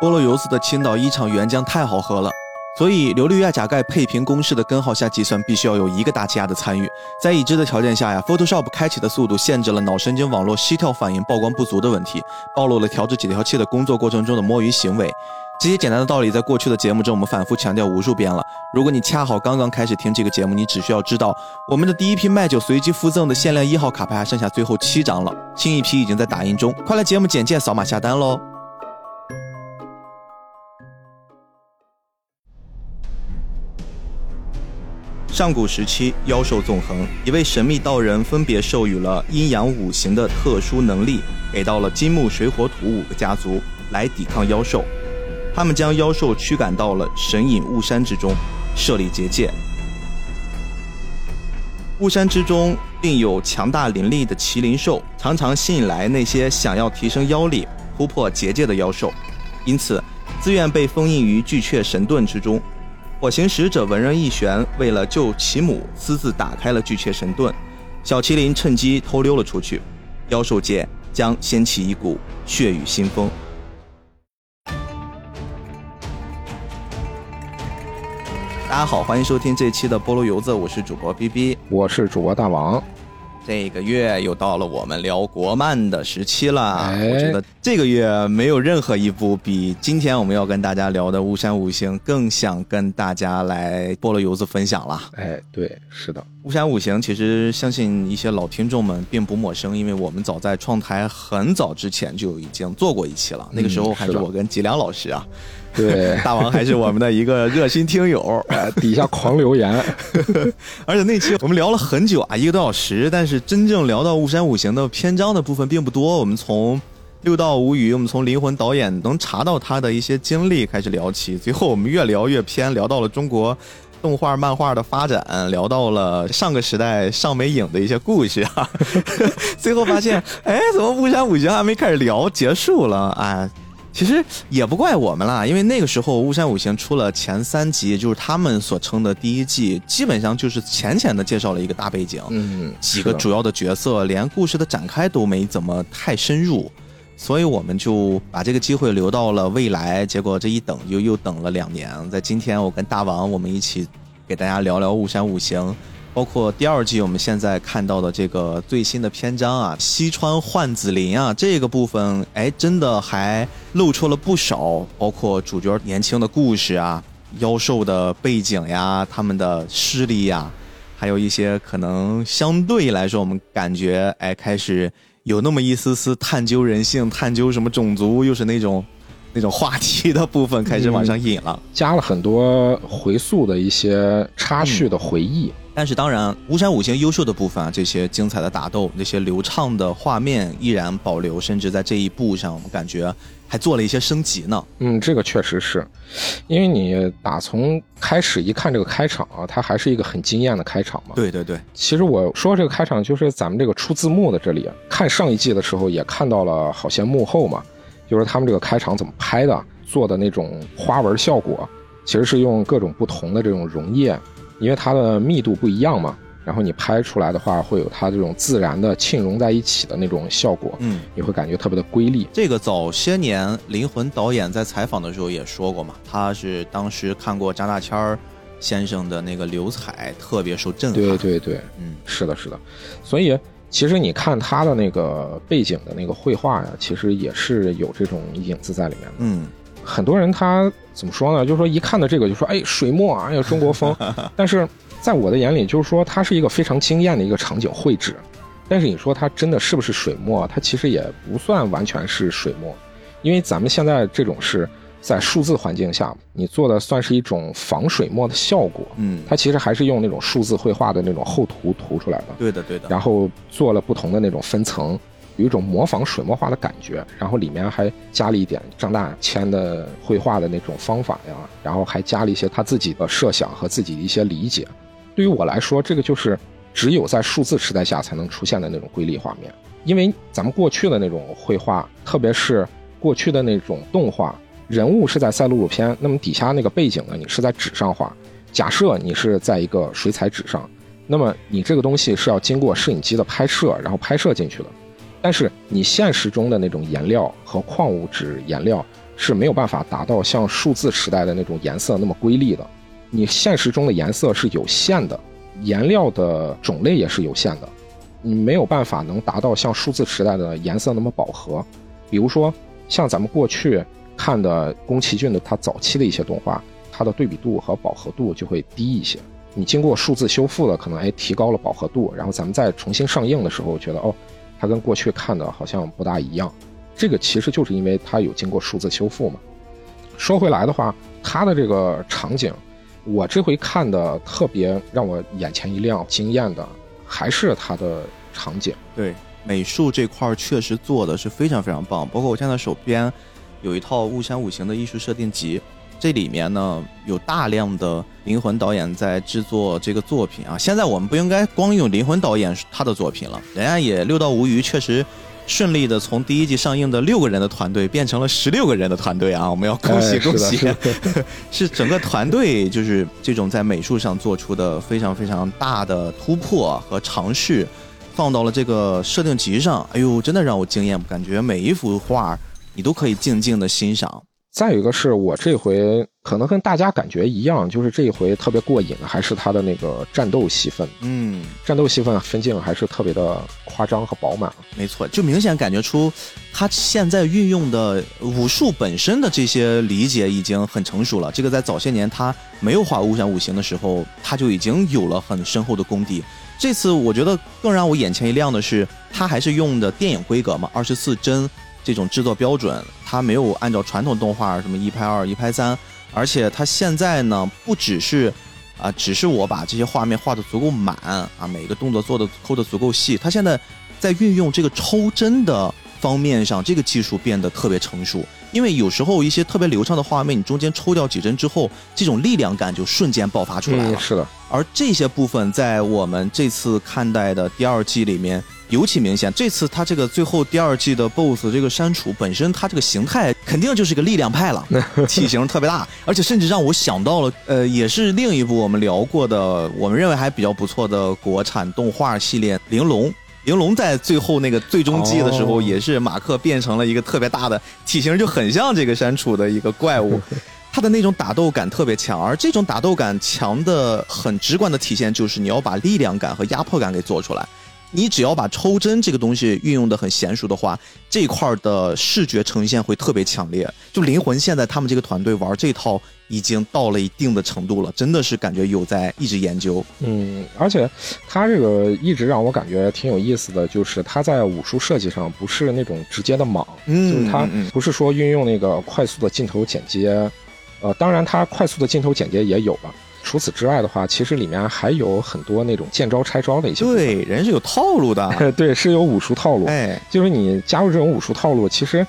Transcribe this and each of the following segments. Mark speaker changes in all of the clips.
Speaker 1: 菠萝油子的青岛一厂原浆太好喝了，所以硫氯亚钾钙配平公式的根号下计算必须要有一个大气压的参与。在已知的条件下呀，Photoshop 开启的速度限制了脑神经网络膝跳反应曝光不足的问题，暴露了调制解调器的工作过程中的摸鱼行为。这些简单的道理在过去的节目中我们反复强调无数遍了。如果你恰好刚刚开始听这个节目，你只需要知道，我们的第一批麦酒随机附赠的限量一号卡牌还剩下最后七张了，新一批已经在打印中，快来节目简介扫码下单喽！上古时期，妖兽纵横，一位神秘道人分别授予了阴阳五行的特殊能力，给到了金木水火土五个家族来抵抗妖兽。他们将妖兽驱赶到了神隐雾山之中，设立结界。雾山之中另有强大灵力的麒麟兽，常常吸引来那些想要提升妖力、突破结界的妖兽，因此自愿被封印于巨阙神盾之中。火行使者文人一玄为了救其母，私自打开了巨阙神盾，小麒麟趁机偷溜了出去，妖兽界将掀起一股血雨腥风。大家好，欢迎收听这期的菠萝油子，我是主播 B B，
Speaker 2: 我是主播大王。
Speaker 1: 这个月又到了我们聊国漫的时期了，我觉得这个月没有任何一部比今天我们要跟大家聊的《巫山五行》更想跟大家来菠萝油子分享了。
Speaker 2: 哎，对，是的，《
Speaker 1: 巫山五行》其实相信一些老听众们并不陌生，因为我们早在创台很早之前就已经做过一期了，那个时候还是我跟吉良老师啊。
Speaker 2: 对，
Speaker 1: 大王还是我们的一个热心听友，
Speaker 2: 底下狂留言，
Speaker 1: 而且那期我们聊了很久啊，一个多小时，但是真正聊到《雾山五行》的篇章的部分并不多。我们从六道无语，我们从灵魂导演能查到他的一些经历开始聊起，最后我们越聊越偏，聊到了中国动画漫画的发展，聊到了上个时代上美影的一些故事啊，最后发现，哎，怎么《雾山五行》还没开始聊，结束了？哎。其实也不怪我们啦，因为那个时候《巫山五行》出了前三集，就是他们所称的第一季，基本上就是浅浅的介绍了一个大背景，
Speaker 2: 嗯，
Speaker 1: 几个主要的角色，连故事的展开都没怎么太深入，所以我们就把这个机会留到了未来。结果这一等又又等了两年，在今天我跟大王我们一起给大家聊聊《巫山五行》。包括第二季，我们现在看到的这个最新的篇章啊，西川幻子林啊，这个部分，哎，真的还露出了不少，包括主角年轻的故事啊，妖兽的背景呀，他们的势力呀，还有一些可能相对来说，我们感觉，哎，开始有那么一丝丝探究人性、探究什么种族，又是那种那种话题的部分开始往上引了，
Speaker 2: 加了很多回溯的一些插叙的回忆。
Speaker 1: 但是当然，巫山五行优秀的部分啊，这些精彩的打斗，那些流畅的画面依然保留，甚至在这一步上，我们感觉还做了一些升级呢。
Speaker 2: 嗯，这个确实是，因为你打从开始一看这个开场啊，它还是一个很惊艳的开场嘛。
Speaker 1: 对对对，
Speaker 2: 其实我说这个开场就是咱们这个出字幕的这里，看上一季的时候也看到了好些幕后嘛，就是他们这个开场怎么拍的，做的那种花纹效果，其实是用各种不同的这种溶液。因为它的密度不一样嘛，然后你拍出来的话，会有它这种自然的沁融在一起的那种效果，
Speaker 1: 嗯，
Speaker 2: 你会感觉特别的瑰丽。
Speaker 1: 这个早些年灵魂导演在采访的时候也说过嘛，他是当时看过张大千儿先生的那个流彩，特别受震撼。
Speaker 2: 对对对，嗯，是的，是的。所以其实你看他的那个背景的那个绘画呀，其实也是有这种影子在里面的。
Speaker 1: 嗯。
Speaker 2: 很多人他怎么说呢？就是说一看到这个就说，哎，水墨啊，有中国风。但是在我的眼里，就是说它是一个非常惊艳的一个场景绘制。但是你说它真的是不是水墨？它其实也不算完全是水墨，因为咱们现在这种是在数字环境下，你做的算是一种仿水墨的效果。
Speaker 1: 嗯，
Speaker 2: 它其实还是用那种数字绘画的那种厚涂涂出来的。
Speaker 1: 对的，对的。
Speaker 2: 然后做了不同的那种分层。有一种模仿水墨画的感觉，然后里面还加了一点张大千的绘画的那种方法呀，然后还加了一些他自己的设想和自己的一些理解。对于我来说，这个就是只有在数字时代下才能出现的那种瑰丽画面。因为咱们过去的那种绘画，特别是过去的那种动画，人物是在赛璐璐片，那么底下那个背景呢，你是在纸上画。假设你是在一个水彩纸上，那么你这个东西是要经过摄影机的拍摄，然后拍摄进去的。但是你现实中的那种颜料和矿物质颜料是没有办法达到像数字时代的那种颜色那么瑰丽的。你现实中的颜色是有限的，颜料的种类也是有限的，你没有办法能达到像数字时代的颜色那么饱和。比如说，像咱们过去看的宫崎骏的他早期的一些动画，它的对比度和饱和度就会低一些。你经过数字修复了，可能哎提高了饱和度，然后咱们再重新上映的时候，觉得哦，它跟过去看的好像不大一样。这个其实就是因为它有经过数字修复嘛。说回来的话，它的这个场景。我这回看的特别让我眼前一亮、惊艳的，还是它的场景。
Speaker 1: 对，美术这块确实做的是非常非常棒。包括我现在手边有一套雾山五行的艺术设定集，这里面呢有大量的灵魂导演在制作这个作品啊。现在我们不应该光用灵魂导演他的作品了，人家也六道无余，确实。顺利的从第一季上映的六个人的团队变成了十六个人的团队啊！我们要恭喜恭喜，是整个团队就是这种在美术上做出的非常非常大的突破和尝试，放到了这个设定集上。哎呦，真的让我惊艳，感觉每一幅画你都可以静静的欣赏。
Speaker 2: 再有一个是我这回可能跟大家感觉一样，就是这一回特别过瘾的还是他的那个战斗戏份。
Speaker 1: 嗯，
Speaker 2: 战斗戏份分镜还是特别的夸张和饱满。
Speaker 1: 没错，就明显感觉出他现在运用的武术本身的这些理解已经很成熟了。这个在早些年他没有画五闪五行的时候，他就已经有了很深厚的功底。这次我觉得更让我眼前一亮的是，他还是用的电影规格嘛，二十四帧。这种制作标准，它没有按照传统动画什么一拍二、一拍三，而且它现在呢，不只是啊，只是我把这些画面画的足够满啊，每个动作做的抠的足够细，它现在在运用这个抽帧的方面上，这个技术变得特别成熟。因为有时候一些特别流畅的画面，你中间抽掉几帧之后，这种力量感就瞬间爆发出来了。
Speaker 2: 是的，
Speaker 1: 而这些部分在我们这次看待的第二季里面。尤其明显，这次他这个最后第二季的 BOSS 这个删除本身，他这个形态肯定就是个力量派了，体型特别大，而且甚至让我想到了，呃，也是另一部我们聊过的，我们认为还比较不错的国产动画系列《玲珑》。玲珑在最后那个最终季的时候，也是马克变成了一个特别大的体型，就很像这个删除的一个怪物，他的那种打斗感特别强，而这种打斗感强的很直观的体现就是你要把力量感和压迫感给做出来。你只要把抽帧这个东西运用的很娴熟的话，这块的视觉呈现会特别强烈。就灵魂现在他们这个团队玩这套已经到了一定的程度了，真的是感觉有在一直研究。
Speaker 2: 嗯，而且他这个一直让我感觉挺有意思的，就是他在武术设计上不是那种直接的莽，就是他不是说运用那个快速的镜头剪接，呃，当然他快速的镜头剪接也有了。除此之外的话，其实里面还有很多那种见招拆招的一些。
Speaker 1: 对，人是有套路的。
Speaker 2: 对，是有武术套路。
Speaker 1: 哎，
Speaker 2: 就是你加入这种武术套路，其实。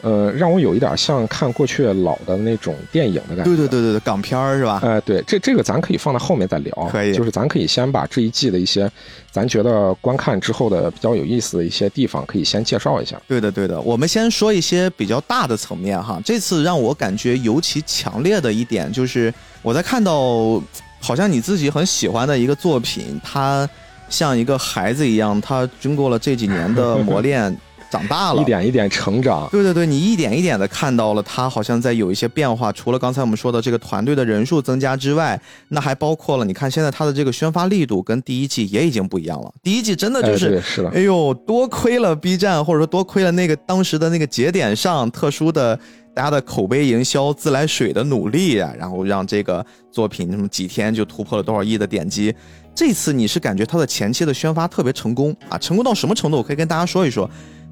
Speaker 2: 呃，让我有一点像看过去老的那种电影的感觉。
Speaker 1: 对对对对对，港片儿是吧？
Speaker 2: 哎，对，这这个咱可以放在后面再聊。
Speaker 1: 可以，
Speaker 2: 就是咱可以先把这一季的一些，咱觉得观看之后的比较有意思的一些地方，可以先介绍一下。
Speaker 1: 对的对的，我们先说一些比较大的层面哈。这次让我感觉尤其强烈的一点就是，我在看到好像你自己很喜欢的一个作品，它像一个孩子一样，他经过了这几年的磨练。长大了，
Speaker 2: 一点一点成长。
Speaker 1: 对对对，你一点一点的看到了他好像在有一些变化。除了刚才我们说的这个团队的人数增加之外，那还包括了你看现在他的这个宣发力度跟第一季也已经不一样了。第一季真的就是，哎呦，多亏了 B 站，或者说多亏了那个当时的那个节点上特殊的大家的口碑营销、自来水的努力啊，然后让这个作品那么几天就突破了多少亿的点击。这次你是感觉他的前期的宣发特别成功啊？成功到什么程度？我可以跟大家说一说。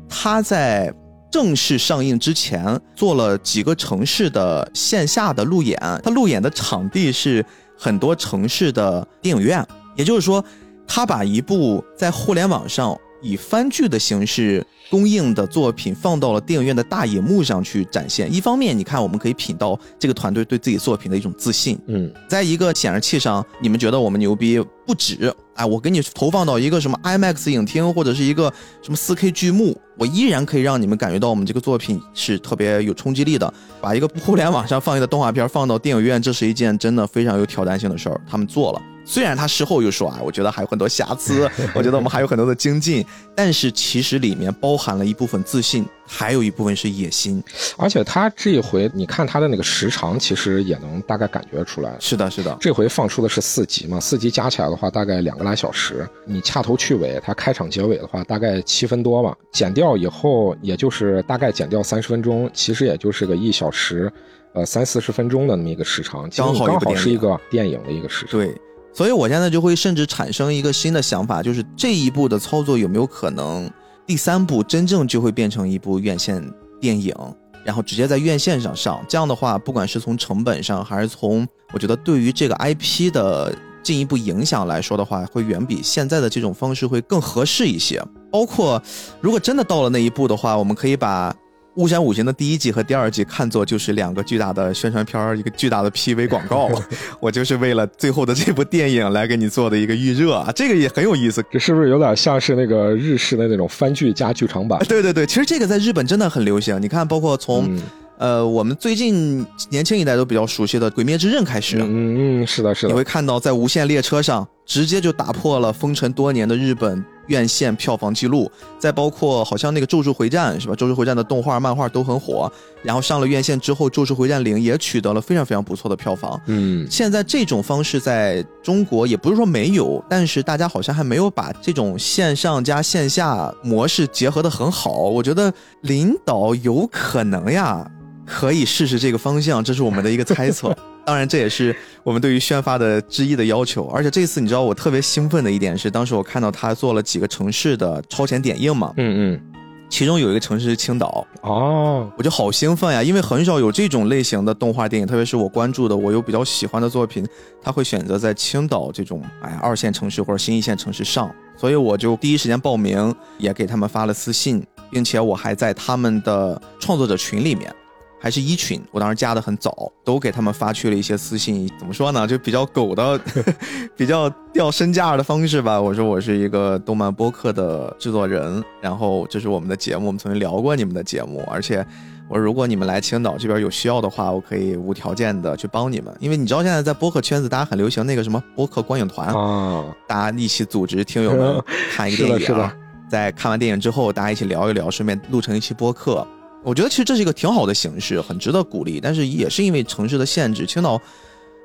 Speaker 1: 他在正式上映之前做了几个城市的线下的路演，他路演的场地是很多城市的电影院，也就是说，他把一部在互联网上以番剧的形式公映的作品放到了电影院的大荧幕上去展现。一方面，你看我们可以品到这个团队对自己作品的一种自信。
Speaker 2: 嗯，
Speaker 1: 在一个显示器上，你们觉得我们牛逼不止。哎，我给你投放到一个什么 IMAX 影厅或者是一个什么 4K 剧目，我依然可以让你们感觉到我们这个作品是特别有冲击力的。把一个互联网上放映的动画片放到电影院，这是一件真的非常有挑战性的事儿。他们做了，虽然他事后又说啊，我觉得还有很多瑕疵，我觉得我们还有很多的精进，但是其实里面包含了一部分自信，还有一部分是野心。
Speaker 2: 而且他这一回，你看他的那个时长，其实也能大概感觉出来。
Speaker 1: 是的，是的，
Speaker 2: 这回放出的是四集嘛，四集加起来的话大概两个来小时。你掐头去尾，它开场结尾的话大概七分多嘛，剪掉以后也就是大概剪掉三十分钟，其实也就是个一小时，呃三四十分钟的那么一个时长，
Speaker 1: 刚好
Speaker 2: 刚好是一个电影的一个时长。
Speaker 1: 对。所以，我现在就会甚至产生一个新的想法，就是这一部的操作有没有可能，第三部真正就会变成一部院线电影，然后直接在院线上上。这样的话，不管是从成本上，还是从我觉得对于这个 IP 的进一步影响来说的话，会远比现在的这种方式会更合适一些。包括如果真的到了那一步的话，我们可以把。《巫山五行》的第一季和第二季看作就是两个巨大的宣传片一个巨大的 PV 广告。我就是为了最后的这部电影来给你做的一个预热啊，这个也很有意思。
Speaker 2: 这是不是有点像是那个日式的那种番剧加剧场版？
Speaker 1: 对对对，其实这个在日本真的很流行。你看，包括从呃我们最近年轻一代都比较熟悉的《鬼灭之刃》开始，
Speaker 2: 嗯嗯，是的，是的，
Speaker 1: 你会看到在无线列车上直接就打破了封尘多年的日本。院线票房记录，再包括好像那个《咒术回战》是吧？《咒术回战》的动画、漫画都很火，然后上了院线之后，《咒术回战零》也取得了非常非常不错的票房。
Speaker 2: 嗯，
Speaker 1: 现在这种方式在中国也不是说没有，但是大家好像还没有把这种线上加线下模式结合的很好。我觉得领导有可能呀，可以试试这个方向，这是我们的一个猜测。当然，这也是我们对于宣发的之一的要求。而且这次，你知道我特别兴奋的一点是，当时我看到他做了几个城市的超前点映嘛，
Speaker 2: 嗯嗯，
Speaker 1: 其中有一个城市是青岛
Speaker 2: 哦，
Speaker 1: 我就好兴奋呀，因为很少有这种类型的动画电影，特别是我关注的，我又比较喜欢的作品，他会选择在青岛这种哎二线城市或者新一线城市上，所以我就第一时间报名，也给他们发了私信，并且我还在他们的创作者群里面。还是一群，我当时加的很早，都给他们发去了一些私信。怎么说呢？就比较狗的，比较掉身价的方式吧。我说我是一个动漫播客的制作人，然后这是我们的节目，我们曾经聊过你们的节目。而且我说，如果你们来青岛这边有需要的话，我可以无条件的去帮你们。因为你知道现在在播客圈子，大家很流行那个什么播客观影团
Speaker 2: 啊，
Speaker 1: 大家一起组织听友们看一个 电
Speaker 2: 影，
Speaker 1: 在看完电影之后，大家一起聊一聊，顺便录成一期播客。我觉得其实这是一个挺好的形式，很值得鼓励。但是也是因为城市的限制，青岛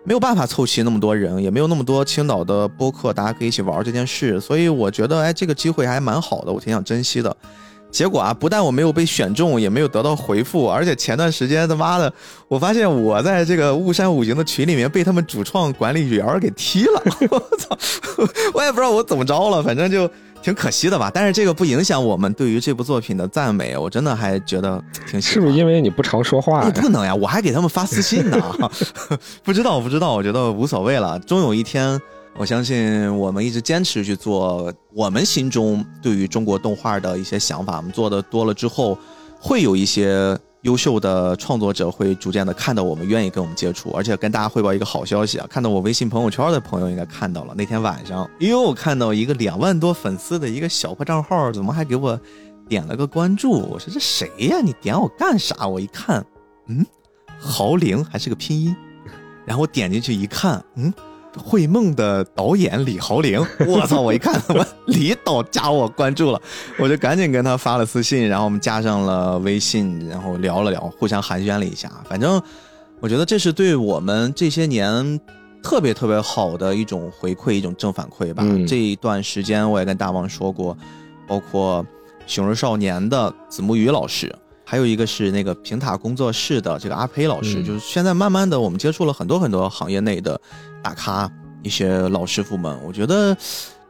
Speaker 1: 没有办法凑齐那么多人，也没有那么多青岛的播客，大家可以一起玩这件事。所以我觉得，哎，这个机会还蛮好的，我挺想珍惜的。结果啊，不但我没有被选中，也没有得到回复，而且前段时间他妈的，我发现我在这个雾山五行的群里面被他们主创管理员给踢了。我操，我也不知道我怎么着了，反正就。挺可惜的吧，但是这个不影响我们对于这部作品的赞美，我真的还觉得挺喜
Speaker 2: 欢。是不是因为你不常说话？
Speaker 1: 不能呀，我还给他们发私信呢。不知道，不知道，我觉得无所谓了。终有一天，我相信我们一直坚持去做我们心中对于中国动画的一些想法。我们做的多了之后，会有一些。优秀的创作者会逐渐的看到我们，愿意跟我们接触，而且跟大家汇报一个好消息啊！看到我微信朋友圈的朋友应该看到了，那天晚上，因为我看到一个两万多粉丝的一个小破账号，怎么还给我点了个关注？我说这谁呀？你点我干啥？我一看，嗯，豪灵还是个拼音，然后我点进去一看，嗯。会梦的导演李豪玲，我操！我一看，我李导加我关注了，我就赶紧跟他发了私信，然后我们加上了微信，然后聊了聊，互相寒暄了一下。反正我觉得这是对我们这些年特别特别好的一种回馈，一种正反馈吧。这一段时间我也跟大王说过，包括熊人少年的子木宇老师。还有一个是那个平塔工作室的这个阿呸老师，就是现在慢慢的我们接触了很多很多行业内的大咖一些老师傅们，我觉得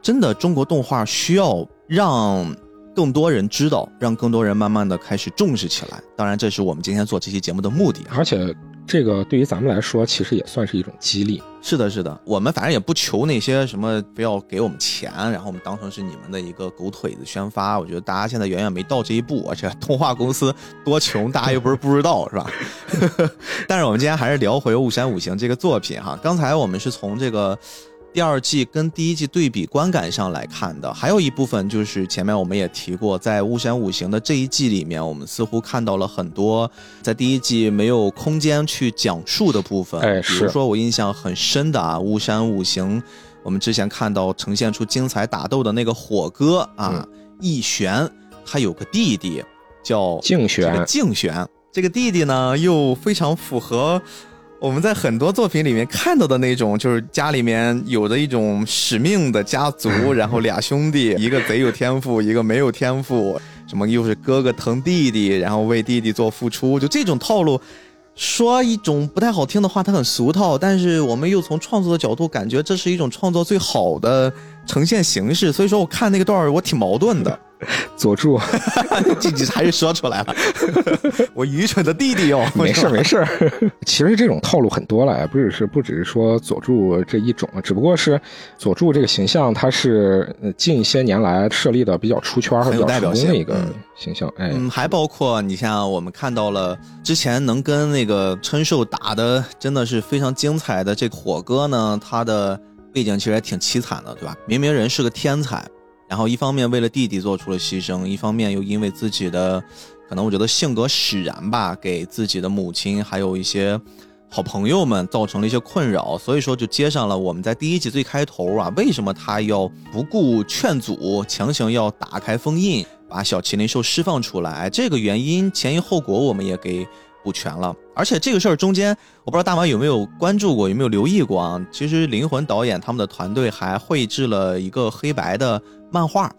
Speaker 1: 真的中国动画需要让更多人知道，让更多人慢慢的开始重视起来。当然，这是我们今天做这期节目的目的，
Speaker 2: 而且。这个对于咱们来说，其实也算是一种激励。
Speaker 1: 是的，是的，我们反正也不求那些什么，非要给我们钱，然后我们当成是你们的一个狗腿子宣发。我觉得大家现在远远没到这一步，而且动画公司多穷，大家又不是不知道，是吧？但是我们今天还是聊回《雾山五行》这个作品哈。刚才我们是从这个。第二季跟第一季对比观感上来看的，还有一部分就是前面我们也提过，在《巫山五行》的这一季里面，我们似乎看到了很多在第一季没有空间去讲述的部分。
Speaker 2: 哎，
Speaker 1: 比如说我印象很深的啊，《巫山五行》，我们之前看到呈现出精彩打斗的那个火哥啊，
Speaker 2: 嗯。
Speaker 1: 义玄，他有个弟弟叫这
Speaker 2: 竞选
Speaker 1: 个竞选，这个弟弟呢又非常符合我们在很多作品里面看到的那种，就是家里面有着一种使命的家族，然后俩兄弟，一个贼有天赋，一个没有天赋，什么又是哥哥疼弟弟，然后为弟弟做付出，就这种套路。说一种不太好听的话，它很俗套，但是我们又从创作的角度感觉这是一种创作最好的呈现形式，所以说我看那个段儿我挺矛盾的。
Speaker 2: 佐助，
Speaker 1: 自己还是说出来了，我愚蠢的弟弟哟、
Speaker 2: 没事没事。其实这种套路很多了，不只是不只是说佐助这一种，只不过是佐助这个形象，他是呃近些年来设立的比较出圈和
Speaker 1: 很有
Speaker 2: 比较成
Speaker 1: 代表性
Speaker 2: 功的一个
Speaker 1: 嗯
Speaker 2: 形象。哎，
Speaker 1: 嗯，还包括你像我们看到了之前能跟那个春兽打的真的是非常精彩的这个火哥呢，他的背景其实也挺凄惨的，对吧？明明人是个天才，然后一方面为了弟弟做出了牺牲，一方面又因为自己的可能我觉得性格使然吧，给自己的母亲还有一些。好朋友们造成了一些困扰，所以说就接上了我们在第一集最开头啊，为什么他要不顾劝阻，强行要打开封印，把小麒麟兽释放出来？这个原因前因后果我们也给补全了。而且这个事儿中间，我不知道大王有没有关注过，有没有留意过啊？其实灵魂导演他们的团队还绘制了一个黑白的漫画。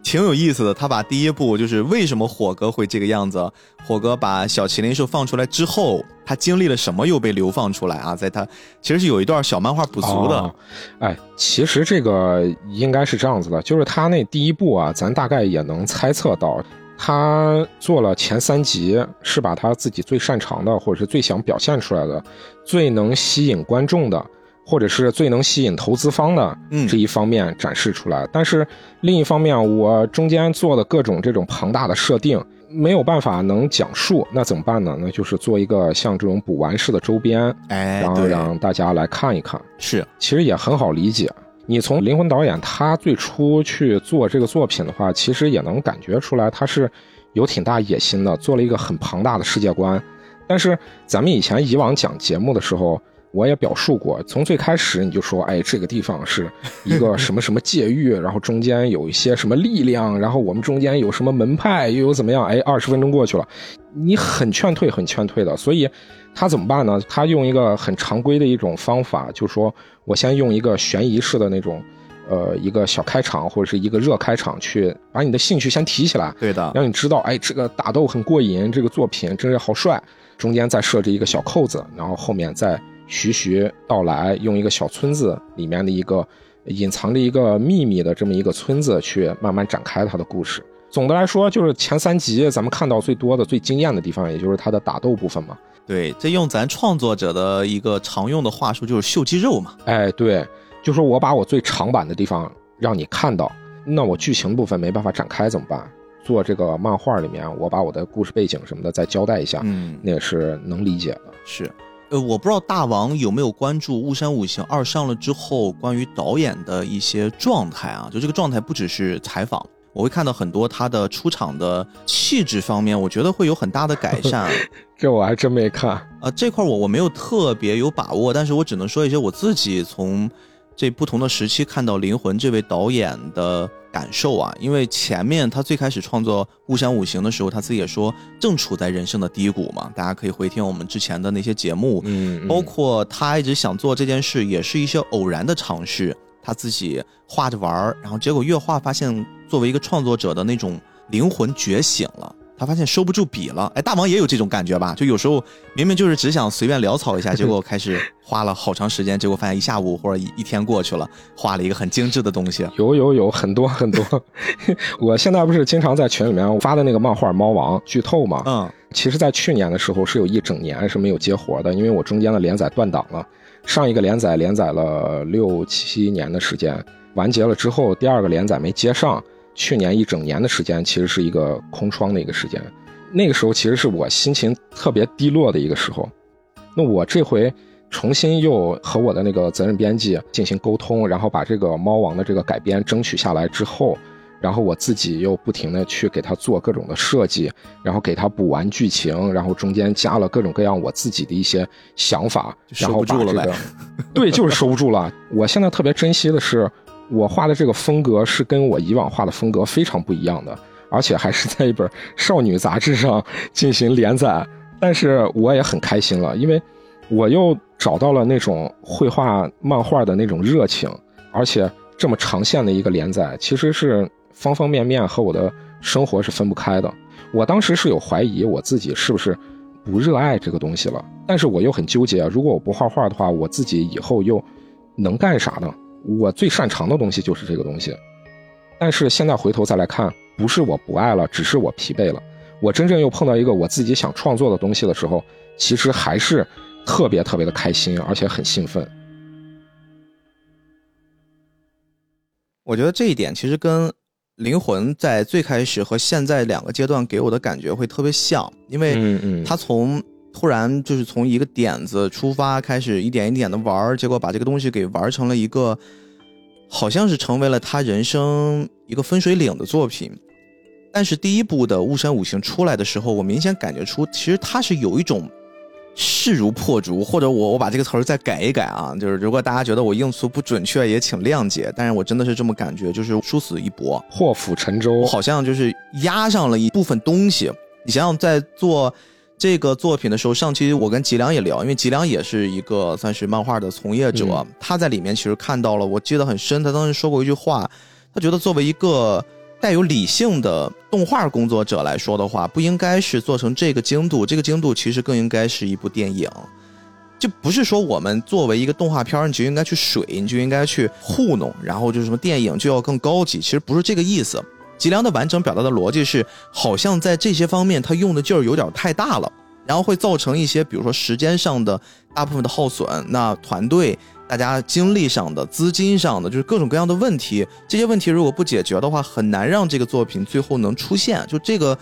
Speaker 1: 挺有意思的，他把第一部就是为什么火哥会这个样子，火哥把小麒麟兽放出来之后，他经历了什么又被流放出来啊？在他其实是有一段小漫画补足的，
Speaker 2: 哦哎，其实这个应该是这样子的，就是他那第一部啊，咱大概也能猜测到，他做了前三集，是把他自己最擅长的，或者是最想表现出来的，最能吸引观众的。或者是最能吸引投资方的
Speaker 1: 嗯
Speaker 2: 这一方面展示出来，但是另一方面，我中间做的各种这种庞大的设定没有办法能讲述，那怎么办呢？那就是做一个像这种补完式的周边，
Speaker 1: 哎，
Speaker 2: 然后，让大家来看一看。
Speaker 1: 是
Speaker 2: 其实也很好理解。你从灵魂导演他最初去做这个作品的话，其实也能感觉出来他是有挺大野心的，做了一个很庞大的世界观。但是咱们以前以往讲节目的时候，我也表述过，从最开始你就说，哎，这个地方是一个什么什么界域，然后中间有一些什么力量，然后我们中间有什么门派，又有怎么样？哎，二十分钟过去了，你很劝退，很劝退的。所以他怎么办呢？他用一个很常规的一种方法，就是说我先用一个悬疑式的那种，呃，一个小开场或者是一个热开场，去把你的兴趣先提起来，
Speaker 1: 对的，
Speaker 2: 让你知道，哎，这个打斗很过瘾，这个作品真是好帅。中间再设置一个小扣子，然后后面再徐徐道来，用一个小村子里面的一个隐藏着一个秘密的这么一个村子去慢慢展开他的故事。总的来说，就是前三集咱们看到最多的、最惊艳的地方，也就是他的打斗部分嘛。
Speaker 1: 对，这用咱创作者的一个常用的话术就是秀肌肉嘛。
Speaker 2: 哎，对，就说我把我最长板的地方让你看到，那我剧情部分没办法展开怎么办？做这个漫画里面，我把我的故事背景什么的再交代一下，
Speaker 1: 嗯，
Speaker 2: 那也是能理解的。
Speaker 1: 是。呃，我不知道大王有没有关注《雾山五行二》上了之后关于导演的一些状态啊？就这个状态不只是采访，我会看到很多他的出场的气质方面，我觉得会有很大的改善。
Speaker 2: 这我还真没看。
Speaker 1: 啊，这块我我没有特别有把握，但是我只能说一些我自己从这不同的时期看到《灵魂》这位导演的感受啊。因为前面他最开始创作《巫山五行》的时候，他自己也说正处在人生的低谷嘛，大家可以回听我们之前的那些节目，
Speaker 2: 嗯，嗯
Speaker 1: 包括他一直想做这件事，也是一些偶然的尝试，他自己画着玩儿，然后结果越画发现，作为一个创作者的那种灵魂觉醒了。他发现收不住笔了，哎，大王也有这种感觉吧？就有时候明明就是只想随便潦草一下，结果开始花了好长时间，结果发现一下午或者一一天过去了，画了一个很精致的东西。
Speaker 2: 有有有很多很多。我现在不是经常在群里面发的那个漫画《猫王》剧透嘛？
Speaker 1: 嗯，
Speaker 2: 其实，在去年的时候是有一整年是没有接活的，因为我中间的连载断档了。上一个连载连载了六七年的时间，完结了之后，第二个连载没接上。去年一整年的时间，其实是一个空窗的一个时间。那个时候，其实是我心情特别低落的一个时候。那我这回重新又和我的那个责任编辑进行沟通，然后把这个猫王的这个改编争取下来之后，然后我自己又不停的去给它做各种的设计，然后给它补完剧情，然后中间加了各种各样我自己的一些想法，然后
Speaker 1: 收不住了呗。
Speaker 2: 对，就是收不住了。我现在特别珍惜的是，我画的这个风格是跟我以往画的风格非常不一样的，而且还是在一本少女杂志上进行连载。但是我也很开心了，因为我又找到了那种绘画漫画的那种热情，而且这么长线的一个连载，其实是。方方面面和我的生活是分不开的。我当时是有怀疑我自己是不是不热爱这个东西了，但是我又很纠结。如果我不画画的话，我自己以后又能干啥呢？我最擅长的东西就是这个东西。但是现在回头再来看，不是我不爱了，只是我疲惫了。我真正又碰到一个我自己想创作的东西的时候，其实还是特别特别的开心，而且很兴奋。
Speaker 1: 我觉得这一点其实跟。灵魂在最开始和现在两个阶段给我的感觉会特别像，因为他从突然就是从一个点子出发，开始一点一点的玩，结果把这个东西给玩成了一个，好像是成为了他人生一个分水岭的作品。但是第一部的雾山五行出来的时候，我明显感觉出其实他是有一种。势如破竹，或者我我把这个词儿再改一改啊，就是如果大家觉得我用词不准确，也请谅解。但是我真的是这么感觉，就是殊死一搏，
Speaker 2: 破釜沉舟，
Speaker 1: 好像就是压上了一部分东西。你想想，在做这个作品的时候，上期我跟吉良也聊，因为吉良也是一个算是漫画的从业者，他在里面其实看到了，我记得很深，他当时说过一句话，他觉得作为一个。带有理性的动画工作者来说的话，不应该是做成这个精度，这个精度其实更应该是一部电影。就不是说我们作为一个动画片，你就应该去水，你就应该去糊弄，然后就是什么电影就要更高级，其实不是这个意思。吉良的完整表达的逻辑是，好像在这些方面他用的劲儿有点太大了，然后会造成一些，比如说时间上的大部分的耗损，那团队。大家精力上的、资金上的，就是各种各样的问题。这些问题如果不解决的话，很难让这个作品最后能出现。就这个，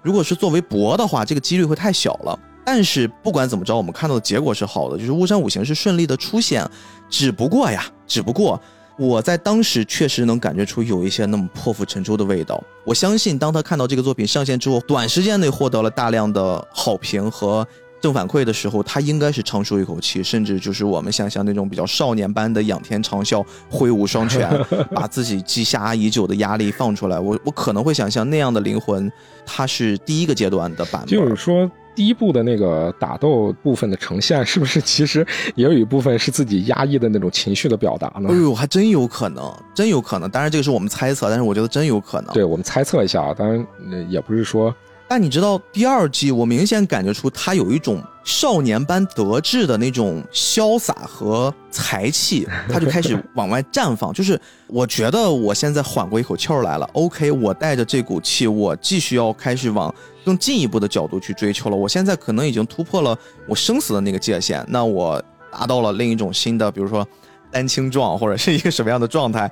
Speaker 1: 如果是作为博的话，这个几率会太小了。但是不管怎么着，我们看到的结果是好的，就是巫山五行是顺利的出现。只不过呀，只不过我在当时确实能感觉出有一些那么破釜沉舟的味道。我相信，当他看到这个作品上线之后，短时间内获得了大量的好评和。正反馈的时候，他应该是长舒一口气，甚至就是我们想象那种比较少年般的仰天长啸，挥舞双拳，把自己积压已久的压力放出来。我我可能会想象那样的灵魂，他是第一个阶段的版本。
Speaker 2: 就是说，第一部的那个打斗部分的呈现，是不是其实也有一部分是自己压抑的那种情绪的表达呢？
Speaker 1: 哎呦，还真有可能，真有可能。当然，这个是我们猜测，但是我觉得真有可能。
Speaker 2: 对我们猜测一下啊，当然也不是说。
Speaker 1: 但你知道第二季，我明显感觉出他有一种少年般得志的那种潇洒和才气，他就开始往外绽放。就是我觉得我现在缓过一口气儿来了，OK，我带着这股气，我继续要开始往更进一步的角度去追求了。我现在可能已经突破了我生死的那个界限，那我达到了另一种新的，比如说丹青状或者是一个什么样的状态。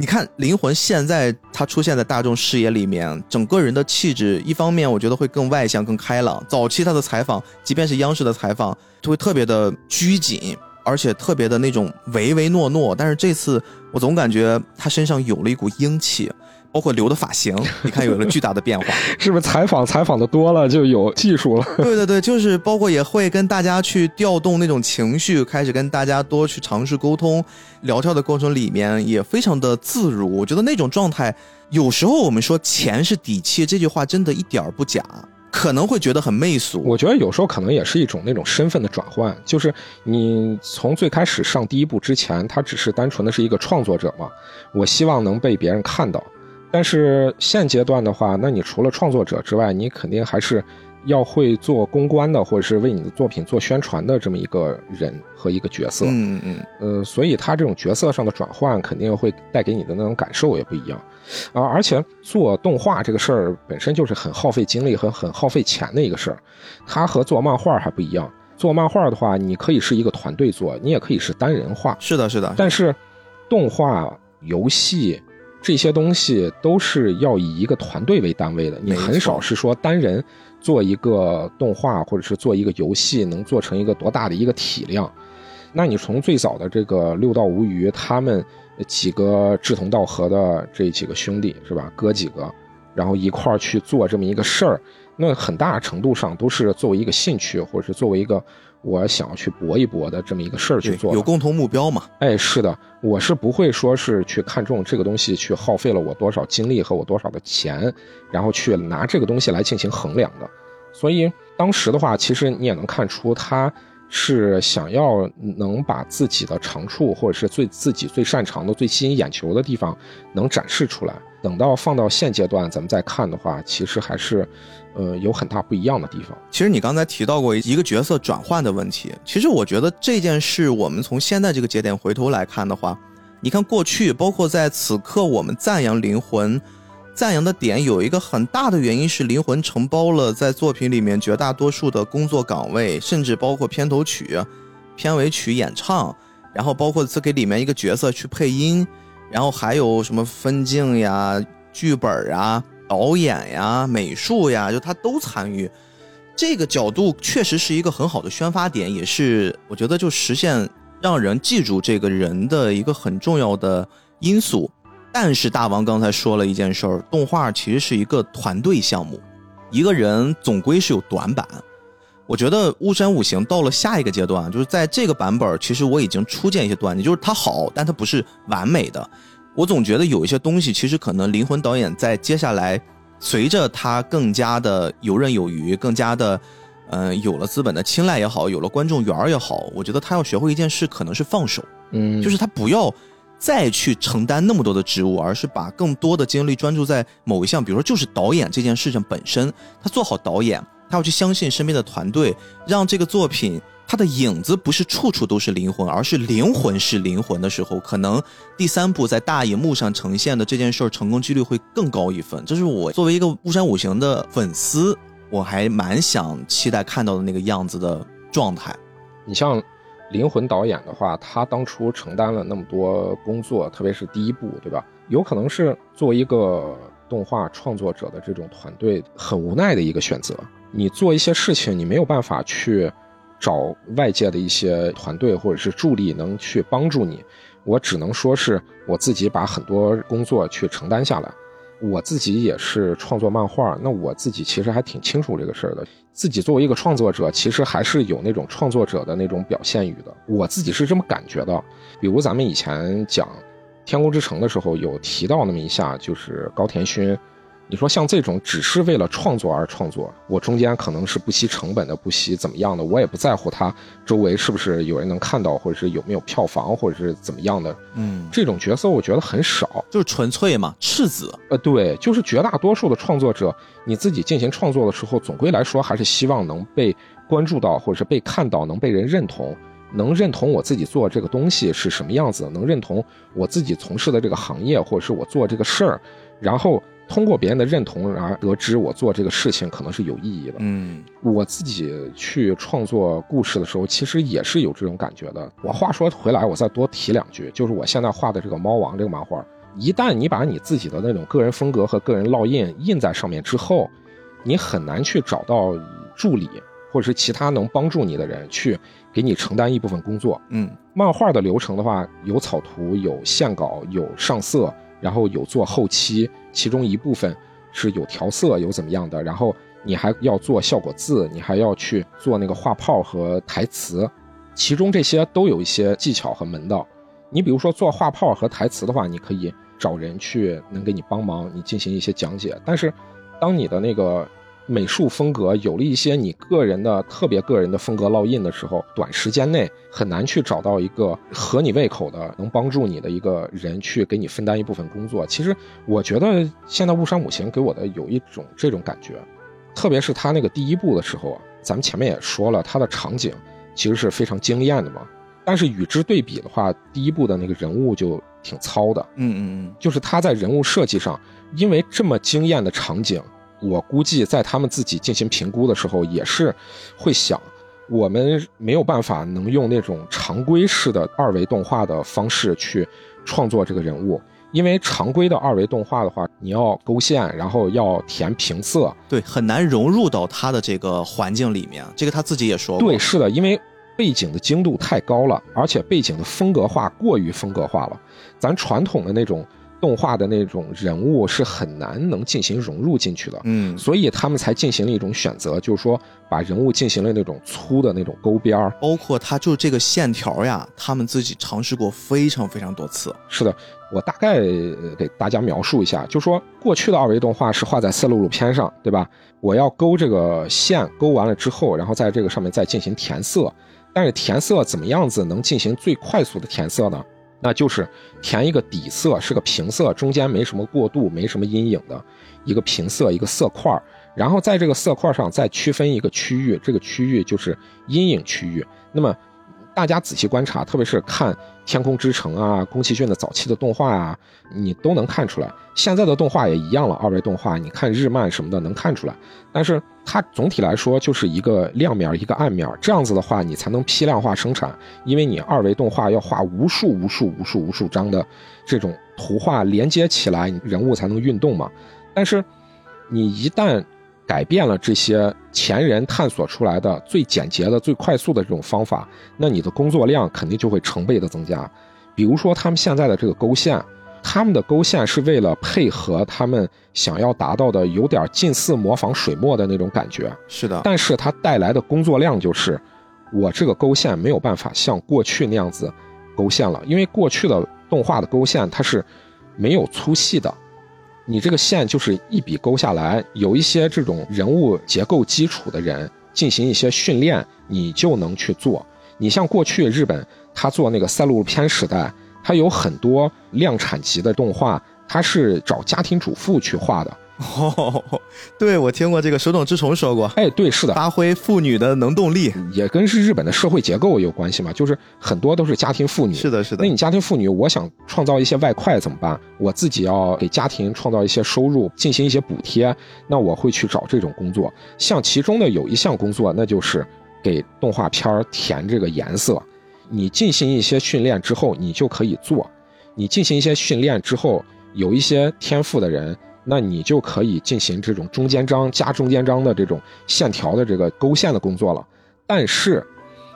Speaker 1: 你看，灵魂现在他出现在大众视野里面，整个人的气质，一方面我觉得会更外向、更开朗。早期他的采访，即便是央视的采访，就会特别的拘谨，而且特别的那种唯唯诺诺。但是这次，我总感觉他身上有了一股英气。包括留的发型，你看有了巨大的变化，
Speaker 2: 是不是采访采访的多了就有技术了？
Speaker 1: 对对对，就是包括也会跟大家去调动那种情绪，开始跟大家多去尝试沟通，聊天的过程里面也非常的自如。我觉得那种状态，有时候我们说钱是底气这句话真的一点儿不假，可能会觉得很媚俗。
Speaker 2: 我觉得有时候可能也是一种那种身份的转换，就是你从最开始上第一步之前，他只是单纯的是一个创作者嘛，我希望能被别人看到。但是现阶段的话，那你除了创作者之外，你肯定还是要会做公关的，或者是为你的作品做宣传的这么一个人和一个角色。
Speaker 1: 嗯嗯嗯
Speaker 2: 呃，所以他这种角色上的转换，肯定会带给你的那种感受也不一样。啊，而且做动画这个事儿本身就是很耗费精力和很耗费钱的一个事儿，它和做漫画还不一样。做漫画的话，你可以是一个团队做，你也可以是单人画。
Speaker 1: 是的，是的。
Speaker 2: 但是动画、游戏。这些东西都是要以一个团队为单位的，你很少是说单人做一个动画或者是做一个游戏能做成一个多大的一个体量。那你从最早的这个六道无余，他们几个志同道合的这几个兄弟是吧？哥几个，然后一块儿去做这么一个事儿，那很大程度上都是作为一个兴趣，或者是作为一个我想要去搏一搏的这么一个事儿去做。
Speaker 1: 有共同目标嘛？
Speaker 2: 哎，是的，我是不会说是去看重这个东西，去耗费了我多少精力和我多少的钱，然后去拿这个东西来进行衡量的。所以当时的话，其实你也能看出他。是想要能把自己的长处，或者是最自己最擅长的、最吸引眼球的地方能展示出来。等到放到现阶段，咱们再看的话，其实还是，呃，有很大不一样的地方。
Speaker 1: 其实你刚才提到过一个角色转换的问题，其实我觉得这件事，我们从现在这个节点回头来看的话，你看过去，包括在此刻，我们赞扬灵魂。赞扬的点有一个很大的原因是灵魂承包了在作品里面绝大多数的工作岗位，甚至包括片头曲、片尾曲演唱，然后包括这给里面一个角色去配音，然后还有什么分镜呀、剧本啊、导演呀、美术呀，就他都参与。这个角度确实是一个很好的宣发点，也是我觉得就实现让人记住这个人的一个很重要的因素。但是大王刚才说了一件事儿，动画其实是一个团队项目，一个人总归是有短板。我觉得《巫山五行》到了下一个阶段，就是在这个版本，其实我已经初见一些端倪，就是它好，但它不是完美的。我总觉得有一些东西，其实可能灵魂导演在接下来，随着他更加的游刃有余，更加的，嗯，有了资本的青睐也好，有了观众缘也好，我觉得他要学会一件事，可能是放手，
Speaker 2: 嗯，
Speaker 1: 就是他不要。再去承担那么多的职务，而是把更多的精力专注在某一项，比如说就是导演这件事情本身。他做好导演，他要去相信身边的团队，让这个作品它的影子不是处处都是灵魂，而是灵魂是灵魂的时候，可能第三部在大荧幕上呈现的这件事儿成功几率会更高一分。这是我作为一个巫山五行的粉丝，我还蛮想期待看到的那个样子的状态。
Speaker 2: 你像。灵魂导演的话，他当初承担了那么多工作，特别是第一部，对吧？有可能是作为一个动画创作者的这种团队很无奈的一个选择。你做一些事情，你没有办法去找外界的一些团队或者是助力能去帮助你，我只能说是我自己把很多工作去承担下来。我自己也是创作漫画，那我自己其实还挺清楚这个事儿的。自己作为一个创作者，其实还是有那种创作者的那种表现欲的。我自己是这么感觉的。比如咱们以前讲《天空之城》的时候，有提到那么一下，就是高田勋。你说像这种只是为了创作而创作，我中间可能是不惜成本的，不惜怎么样的，我也不在乎他周围是不是有人能看到，或者是有没有票房，或者是怎么样的。
Speaker 1: 嗯，
Speaker 2: 这种角色我觉得很少，
Speaker 1: 就是纯粹嘛，赤子。
Speaker 2: 呃，对，就是绝大多数的创作者，你自己进行创作的时候，总归来说还是希望能被关注到，或者是被看到，能被人认同，能认同我自己做这个东西是什么样子，能认同我自己从事的这个行业，或者是我做这个事儿，然后。通过别人的认同而得知我做这个事情可能是有意义的。
Speaker 1: 嗯，
Speaker 2: 我自己去创作故事的时候，其实也是有这种感觉的。我话说回来，我再多提两句，就是我现在画的这个《猫王》这个漫画，一旦你把你自己的那种个人风格和个人烙印印在上面之后，你很难去找到助理或者是其他能帮助你的人去给你承担一部分工作。
Speaker 1: 嗯，
Speaker 2: 漫画的流程的话，有草图，有线稿，有上色。然后有做后期，其中一部分是有调色，有怎么样的。然后你还要做效果字，你还要去做那个画泡和台词，其中这些都有一些技巧和门道。你比如说做画泡和台词的话，你可以找人去能给你帮忙，你进行一些讲解。但是，当你的那个。美术风格有了一些你个人的特别个人的风格烙印的时候，短时间内很难去找到一个合你胃口的、能帮助你的一个人去给你分担一部分工作。其实我觉得现在《雾山五行》给我的有一种这种感觉，特别是他那个第一部的时候啊，咱们前面也说了，他的场景其实是非常惊艳的嘛。但是与之对比的话，第一部的那个人物就挺糙的。
Speaker 1: 嗯嗯嗯，
Speaker 2: 就是他在人物设计上，因为这么惊艳的场景。我估计在他们自己进行评估的时候，也是会想，我们没有办法能用那种常规式的二维动画的方式去创作这个人物，因为常规的二维动画的话，你要勾线，然后要填平色，
Speaker 1: 对，很难融入到他的这个环境里面。这个他自己也说
Speaker 2: 过。对，是的，因为背景的精度太高了，而且背景的风格化过于风格化了。咱传统的那种动画的那种人物是很难能进行融入进去的。
Speaker 1: 嗯，
Speaker 2: 所以他们才进行了一种选择，就是说把人物进行了那种粗的那种勾边儿。
Speaker 1: 包括他就这个线条呀，他们自己尝试过非常非常多次。
Speaker 2: 是的，我大概呃给大家描述一下，就说过去的二维动画是画在色录录片上，对吧？我要勾这个线，勾完了之后，然后在这个上面再进行填色。但是填色怎么样子能进行最快速的填色呢？那就是填一个底色，是个平色，中间没什么过渡，没什么阴影的一个平色，一个色块儿。然后在这个色块上再区分一个区域，这个区域就是阴影区域。那么大家仔细观察，特别是看《天空之城》啊、宫崎骏的早期的动画啊，你都能看出来。现在的动画也一样了，二维动画，你看日漫什么的能看出来。但是它总体来说就是一个亮面一个暗面，这样子的话你才能批量化生产，因为你二维动画要画无数无数无数无数张的这种图画连接起来，人物才能运动嘛。但是你一旦改变了这些前人探索出来的最简洁的、最快速的这种方法，那你的工作量肯定就会成倍的增加。比如说他们现在的这个勾线，他们的勾线是为了配合他们想要达到的有点近似模仿水墨的那种感觉，
Speaker 1: 是的，
Speaker 2: 但是它带来的工作量就是，我这个勾线没有办法像过去那样子勾线了，因为过去的动画的勾线它是没有粗细的。你这个线就是一笔勾下来，有一些这种人物结构基础的人进行一些训练，你就能去做。你像过去日本，他做那个赛璐片时代，他有很多量产级的动画，他是找家庭主妇去画的。
Speaker 1: 哦，对，我听过这个手冢治虫说过，
Speaker 2: 哎，对，是的，
Speaker 1: 发挥妇女的能动力，
Speaker 2: 也跟是日本的社会结构有关系嘛，就是很多都是家庭妇女。
Speaker 1: 是的，是的。
Speaker 2: 那你家庭妇女，我想创造一些外快怎么办？我自己要给家庭创造一些收入，进行一些补贴，那我会去找这种工作。像其中的有一项工作，那就是给动画片填这个颜色。你进行一些训练之后，你就可以做。你进行一些训练之后，有一些天赋的人。那你就可以进行这种中间章加中间章的这种线条的这个勾线的工作了。但是，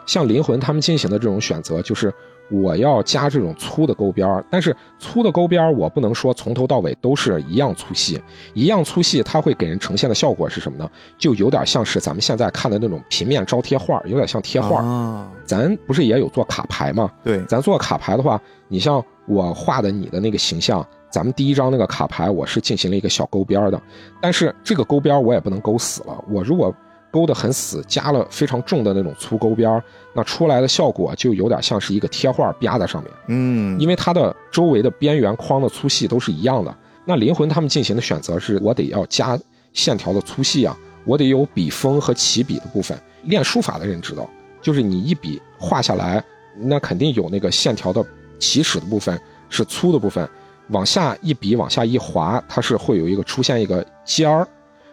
Speaker 2: 像灵魂他们进行的这种选择，就是我要加这种粗的勾边儿。但是粗的勾边儿，我不能说从头到尾都是一样粗细，一样粗细，它会给人呈现的效果是什么呢？就有点像是咱们现在看的那种平面招贴画，有点像贴画。
Speaker 1: 啊，
Speaker 2: 咱不是也有做卡牌吗？
Speaker 1: 对，
Speaker 2: 咱做卡牌的话，你像我画的你的那个形象。咱们第一张那个卡牌，我是进行了一个小勾边的，但是这个勾边我也不能勾死了。我如果勾得很死，加了非常重的那种粗勾边，那出来的效果就有点像是一个贴画吧在上面。
Speaker 1: 嗯，
Speaker 2: 因为它的周围的边缘框的粗细都是一样的。那灵魂他们进行的选择是，我得要加线条的粗细啊，我得有笔锋和起笔的部分。练书法的人知道，就是你一笔画下来，那肯定有那个线条的起始的部分是粗的部分。往下一笔，往下一划，它是会有一个出现一个尖儿，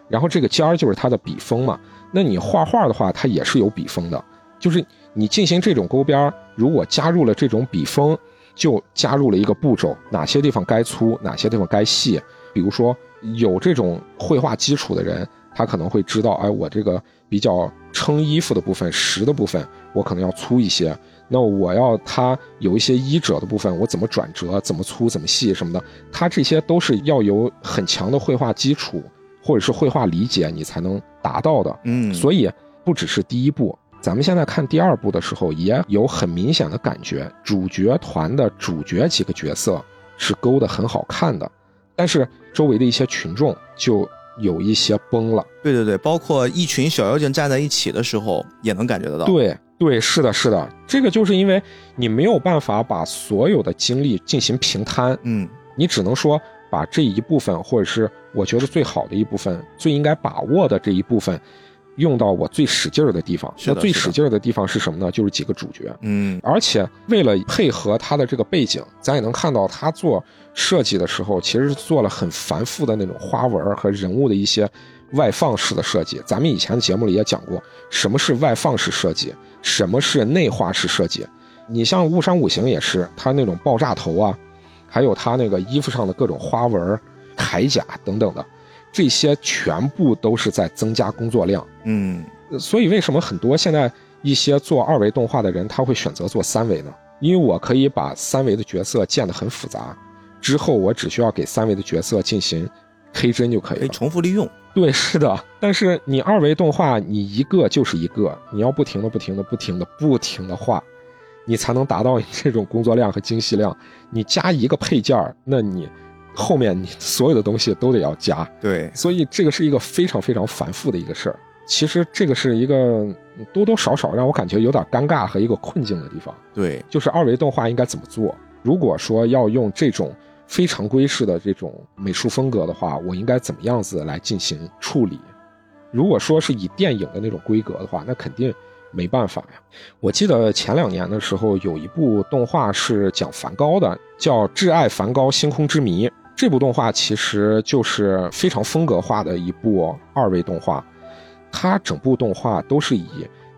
Speaker 2: 然后这个尖儿就是它的笔锋嘛。那你画画的话，它也是有笔锋的，就是你进行这种勾边，如果加入了这种笔锋，就加入了一个步骤，哪些地方该粗，哪些地方该细。比如说有这种绘画基础的人，他可能会知道，哎，我这个比较撑衣服的部分、实的部分，我可能要粗一些。那我要它有一些衣褶的部分，我怎么转折，怎么粗，怎么细什么的，它这些都是要有很强的绘画基础或者是绘画理解，你才能达到的。
Speaker 1: 嗯，
Speaker 2: 所以不只是第一部，咱们现在看第二部的时候，也有很明显的感觉，主角团的主角几个角色是勾的很好看的，但是周围的一些群众就有一些崩了。
Speaker 1: 对对对，包括一群小妖精站在一起的时候，也能感觉得到。
Speaker 2: 对。对，是的，是的，这个就是因为你没有办法把所有的精力进行平摊，
Speaker 1: 嗯，
Speaker 2: 你只能说把这一部分，或者是我觉得最好的一部分，最应该把握的这一部分，用到我最使劲儿的地方。
Speaker 1: 那
Speaker 2: 最使劲儿的地方是什么呢？就是几个主角，
Speaker 1: 嗯，
Speaker 2: 而且为了配合他的这个背景，咱也能看到他做设计的时候，其实是做了很繁复的那种花纹和人物的一些外放式的设计。咱们以前的节目里也讲过，什么是外放式设计。什么是内化式设计？你像雾山五行也是，它那种爆炸头啊，还有它那个衣服上的各种花纹、铠甲等等的，这些全部都是在增加工作量。
Speaker 1: 嗯，
Speaker 2: 所以为什么很多现在一些做二维动画的人他会选择做三维呢？因为我可以把三维的角色建得很复杂，之后我只需要给三维的角色进行 K 帧就可以了，
Speaker 1: 可以重复利用。
Speaker 2: 对，是的。但是你二维动画，你一个就是一个，你要不停的、不停的、不停的、不停的画，你才能达到这种工作量和精细量。你加一个配件那你后面你所有的东西都得要加。
Speaker 1: 对，
Speaker 2: 所以这个是一个非常非常繁复的一个事儿。其实这个是一个多多少少让我感觉有点尴尬和一个困境的地方。
Speaker 1: 对，
Speaker 2: 就是二维动画应该怎么做？如果说要用这种非常规式的这种美术风格的话，我应该怎么样子来进行处理？如果说是以电影的那种规格的话，那肯定没办法呀。我记得前两年的时候有一部动画是讲梵高的，叫《挚爱梵高：星空之谜》。这部动画其实就是非常风格化的一部二维动画。它整部动画都是以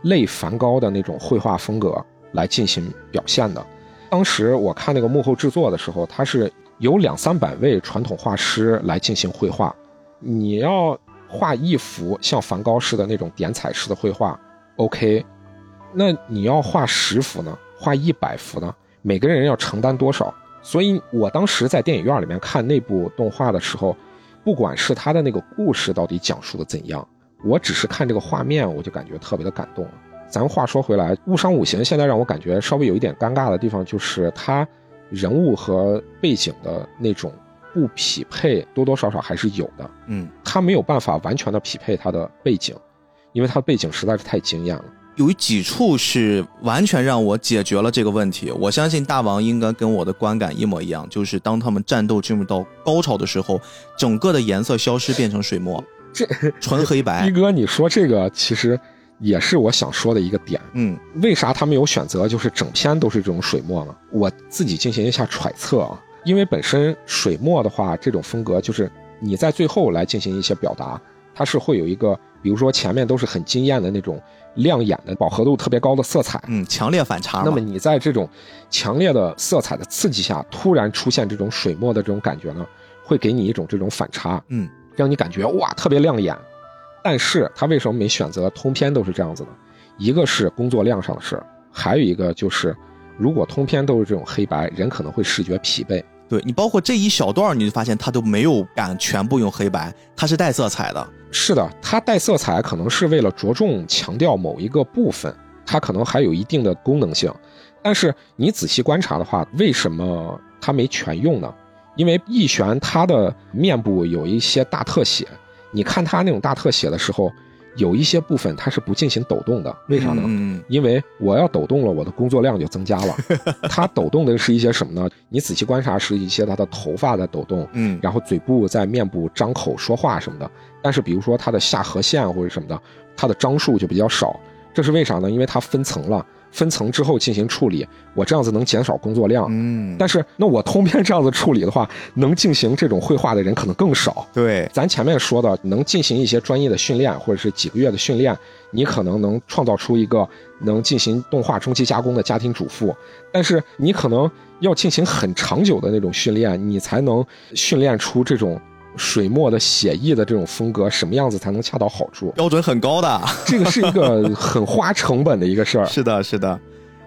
Speaker 2: 类梵高的那种绘画风格来进行表现的。当时我看那个幕后制作的时候，它是有两三百位传统画师来进行绘画。你要画一幅像梵高式的那种点彩式的绘画，OK。那你要画十幅呢？画一百幅呢？每个人要承担多少？所以我当时在电影院里面看那部动画的时候，不管是他的那个故事到底讲述的怎样。我只是看这个画面，我就感觉特别的感动。咱话说回来，《误伤五行》现在让我感觉稍微有一点尴尬的地方，就是它人物和背景的那种不匹配，多多少少还是有的。
Speaker 1: 嗯，
Speaker 2: 他没有办法完全的匹配他的背景，因为他的背景实在是太惊艳了。
Speaker 1: 有几处是完全让我解决了这个问题。我相信大王应该跟我的观感一模一样，就是当他们战斗进入到高潮的时候，整个的颜色消失，变成水墨。
Speaker 2: 这
Speaker 1: 纯黑白，
Speaker 2: 一哥，你说这个其实也是我想说的一个点。
Speaker 1: 嗯，
Speaker 2: 为啥他们有选择就是整篇都是这种水墨呢？我自己进行一下揣测啊，因为本身水墨的话，这种风格就是你在最后来进行一些表达，它是会有一个，比如说前面都是很惊艳的那种亮眼的饱和度特别高的色彩，
Speaker 1: 嗯，强烈反差。
Speaker 2: 那么你在这种强烈的色彩的刺激下，突然出现这种水墨的这种感觉呢，会给你一种这种反差。
Speaker 1: 嗯。
Speaker 2: 让你感觉哇特别亮眼，但是他为什么没选择通篇都是这样子的？一个是工作量上的事儿，还有一个就是如果通篇都是这种黑白，人可能会视觉疲惫。
Speaker 1: 对你包括这一小段，你就发现他都没有敢全部用黑白，他是带色彩的。
Speaker 2: 是的，他带色彩可能是为了着重强调某一个部分，它可能还有一定的功能性。但是你仔细观察的话，为什么他没全用呢？因为易玄他的面部有一些大特写，你看他那种大特写的时候，有一些部分他是不进行抖动的，为啥呢？
Speaker 1: 嗯，
Speaker 2: 因为我要抖动了，我的工作量就增加了。他抖动的是一些什么呢？你仔细观察是一些他的头发在抖动，
Speaker 1: 嗯，
Speaker 2: 然后嘴部在面部张口说话什么的。但是比如说他的下颌线或者什么的，他的张数就比较少，这是为啥呢？因为它分层了。分层之后进行处理，我这样子能减少工作量。
Speaker 1: 嗯，
Speaker 2: 但是那我通篇这样子处理的话，能进行这种绘画的人可能更少。
Speaker 1: 对，
Speaker 2: 咱前面说的，能进行一些专业的训练，或者是几个月的训练，你可能能创造出一个能进行动画中期加工的家庭主妇。但是你可能要进行很长久的那种训练，你才能训练出这种。水墨的写意的这种风格，什么样子才能恰到好处？
Speaker 1: 标准很高的，
Speaker 2: 这个是一个很花成本的一个事儿。
Speaker 1: 是的，是的。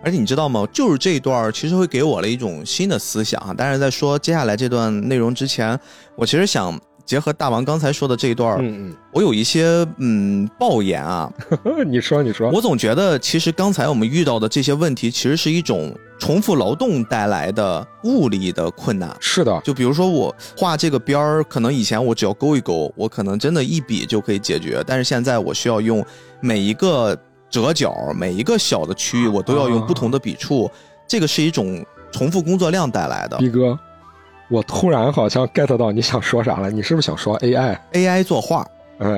Speaker 1: 而且你知道吗？就是这一段其实会给我了一种新的思想啊。但是在说接下来这段内容之前，我其实想。结合大王刚才说的这一段
Speaker 2: 嗯嗯，
Speaker 1: 我有一些嗯抱言啊。
Speaker 2: 你说，你说。
Speaker 1: 我总觉得，其实刚才我们遇到的这些问题，其实是一种重复劳动带来的物理的困难。
Speaker 2: 是的，
Speaker 1: 就比如说我画这个边儿，可能以前我只要勾一勾，我可能真的一笔就可以解决。但是现在我需要用每一个折角，每一个小的区域，我都要用不同的笔触。这个是一种重复工作量带来的。
Speaker 2: 逼哥。我突然好像 get 到你想说啥了，你是不是想说 AI？AI
Speaker 1: 作画，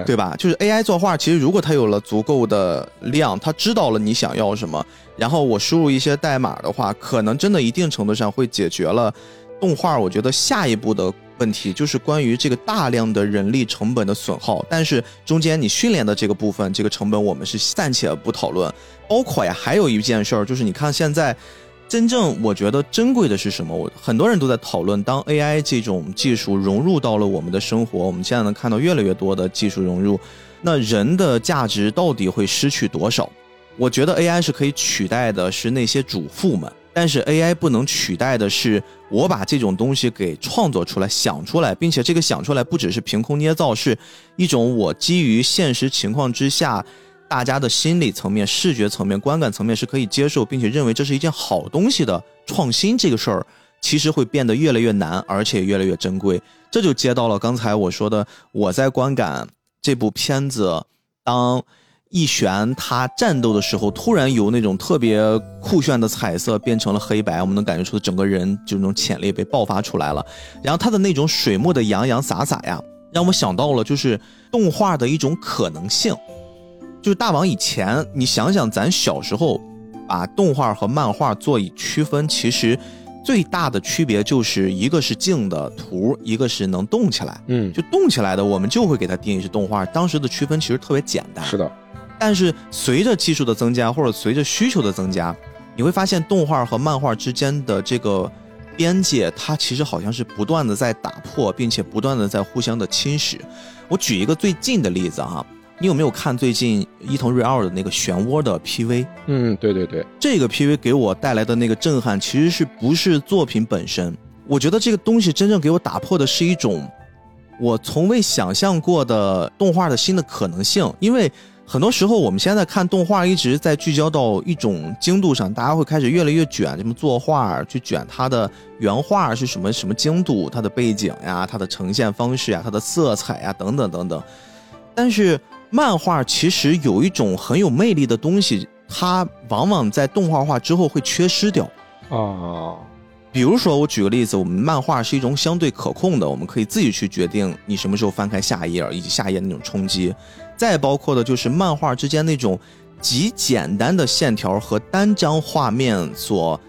Speaker 1: 对吧？就是 AI 作画，其实如果它有了足够的量，它知道了你想要什么，然后我输入一些代码的话，可能真的一定程度上会解决了动画。我觉得下一步的问题就是关于这个大量的人力成本的损耗，但是中间你训练的这个部分，这个成本我们是暂且不讨论。包括呀，还有一件事儿，就是你看现在。真正我觉得珍贵的是什么？我很多人都在讨论，当 AI 这种技术融入到了我们的生活，我们现在能看到越来越多的技术融入，那人的价值到底会失去多少？我觉得 AI 是可以取代的，是那些主妇们。但是 AI 不能取代的是，我把这种东西给创作出来、想出来，并且这个想出来不只是凭空捏造，是一种我基于现实情况之下，大家的心理层面、视觉层面、观感层面是可以接受，并且认为这是一件好东西的创新。这个事儿其实会变得越来越难，而且越来越珍贵。这就接到了刚才我说的，我在观感这部片子当。一璇，他战斗的时候，突然由那种特别酷炫的彩色变成了黑白，我们能感觉出整个人就那种潜力被爆发出来了。然后他的那种水墨的洋洋洒洒呀，让我想到了就是动画的一种可能性。就是大王以前，你想想咱小时候，把动画和漫画做以区分，其实最大的区别就是一个是静的图，一个是能动起来。
Speaker 2: 嗯，
Speaker 1: 就动起来的，我们就会给它定义是动画。当时的区分其实特别简单。
Speaker 2: 是的。
Speaker 1: 但是随着技术的增加，或者随着需求的增加，你会发现动画和漫画之间的这个边界，它其实好像是不断的在打破，并且不断的在互相的侵蚀。我举一个最近的例子哈，你有没有看最近伊藤润二的那个漩涡的 PV？
Speaker 2: 嗯，对对对，
Speaker 1: 这个 PV 给我带来的那个震撼，其实是不是作品本身？我觉得这个东西真正给我打破的是一种我从未想象过的动画的新的可能性，因为。很多时候，我们现在看动画一直在聚焦到一种精度上，大家会开始越来越卷，什么作画去卷它的原画是什么什么精度，它的背景呀，它的呈现方式呀，它的色彩呀，等等等等。但是漫画其实有一种很有魅力的东西，它往往在动画化之后会缺失掉。
Speaker 2: 哦，
Speaker 1: 比如说我举个例子，我们漫画是一种相对可控的，我们可以自己去决定你什么时候翻开下一页，以及下一页那种冲击。再包括的就是漫画之间那种极简单的线条和单张画面所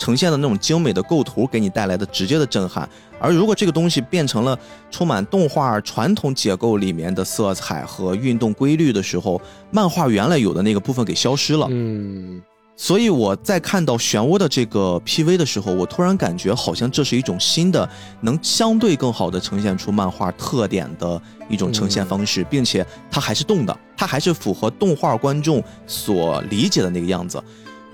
Speaker 1: 呈现的那种精美的构图，给你带来的直接的震撼。而如果这个东西变成了充满动画传统结构里面的色彩和运动规律的时候，漫画原来有的那个部分给消失了。
Speaker 2: 嗯。
Speaker 1: 所以我在看到漩涡的这个 PV 的时候，我突然感觉好像这是一种新的，能相对更好的呈现出漫画特点的一种呈现方式，并且它还是动的，它还是符合动画观众所理解的那个样子。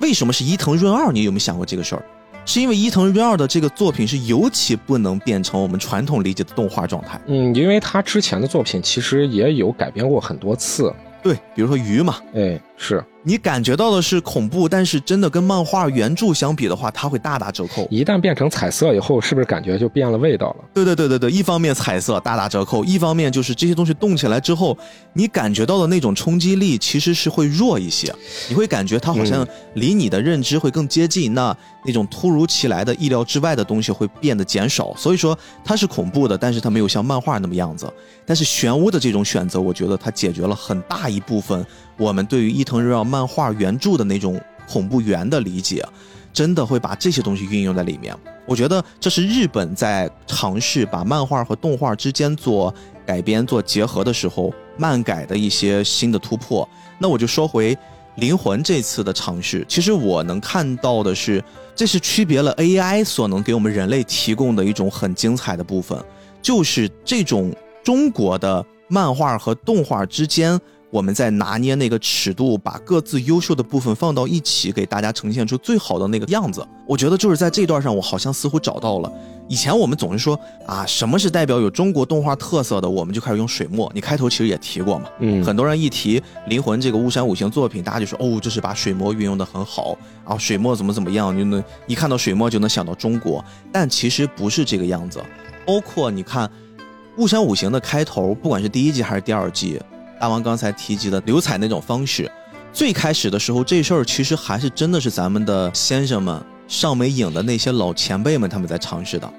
Speaker 1: 为什么是伊藤润二？你有没有想过这个事儿？是因为伊藤润二的这个作品是尤其不能变成我们传统理解的动画状态。
Speaker 2: 嗯，因为他之前的作品其实也有改编过很多次。
Speaker 1: 对，比如说鱼嘛，
Speaker 2: 哎，是。
Speaker 1: 你感觉到的是恐怖，但是真的跟漫画原著相比的话，它会大打折扣。
Speaker 2: 一旦变成彩色以后，是不是感觉就变了味道了？
Speaker 1: 对对对对对，一方面彩色大打折扣，一方面就是这些东西动起来之后，你感觉到的那种冲击力其实是会弱一些，你会感觉它好像离你的认知会更接近，那那种突如其来的意料之外的东西会变得减少。所以说它是恐怖的，但是它没有像漫画那么样子。但是漩涡的这种选择，我觉得它解决了很大一部分。我们对于伊藤润二漫画原著的那种恐怖源的理解，真的会把这些东西运用在里面。我觉得这是日本在尝试把漫画和动画之间做改编、做结合的时候，漫改的一些新的突破。那我就说回《灵魂》这次的尝试，其实我能看到的是，这是区别了 AI 所能给我们人类提供的一种很精彩的部分，就是这种中国的漫画和动画之间。我们在拿捏那个尺度，把各自优秀的部分放到一起，给大家呈现出最好的那个样子。我觉得就是在这段上，我好像似乎找到了。以前我们总是说啊，什么是代表有中国动画特色的，我们就开始用水墨。你开头其实也提过嘛，
Speaker 2: 嗯，
Speaker 1: 很多人一提《灵魂》这个巫山五行作品，大家就说哦，这是把水墨运用的很好啊，水墨怎么怎么样，就能一看到水墨就能想到中国。但其实不是这个样子。包括你看《巫山五行》的开头，不管是第一季还是第二季。大王刚才提及的流彩那种方式，最开始的时候，这事儿其实还是真的是咱们的先生们上美影的那些老前辈们他们在尝试的。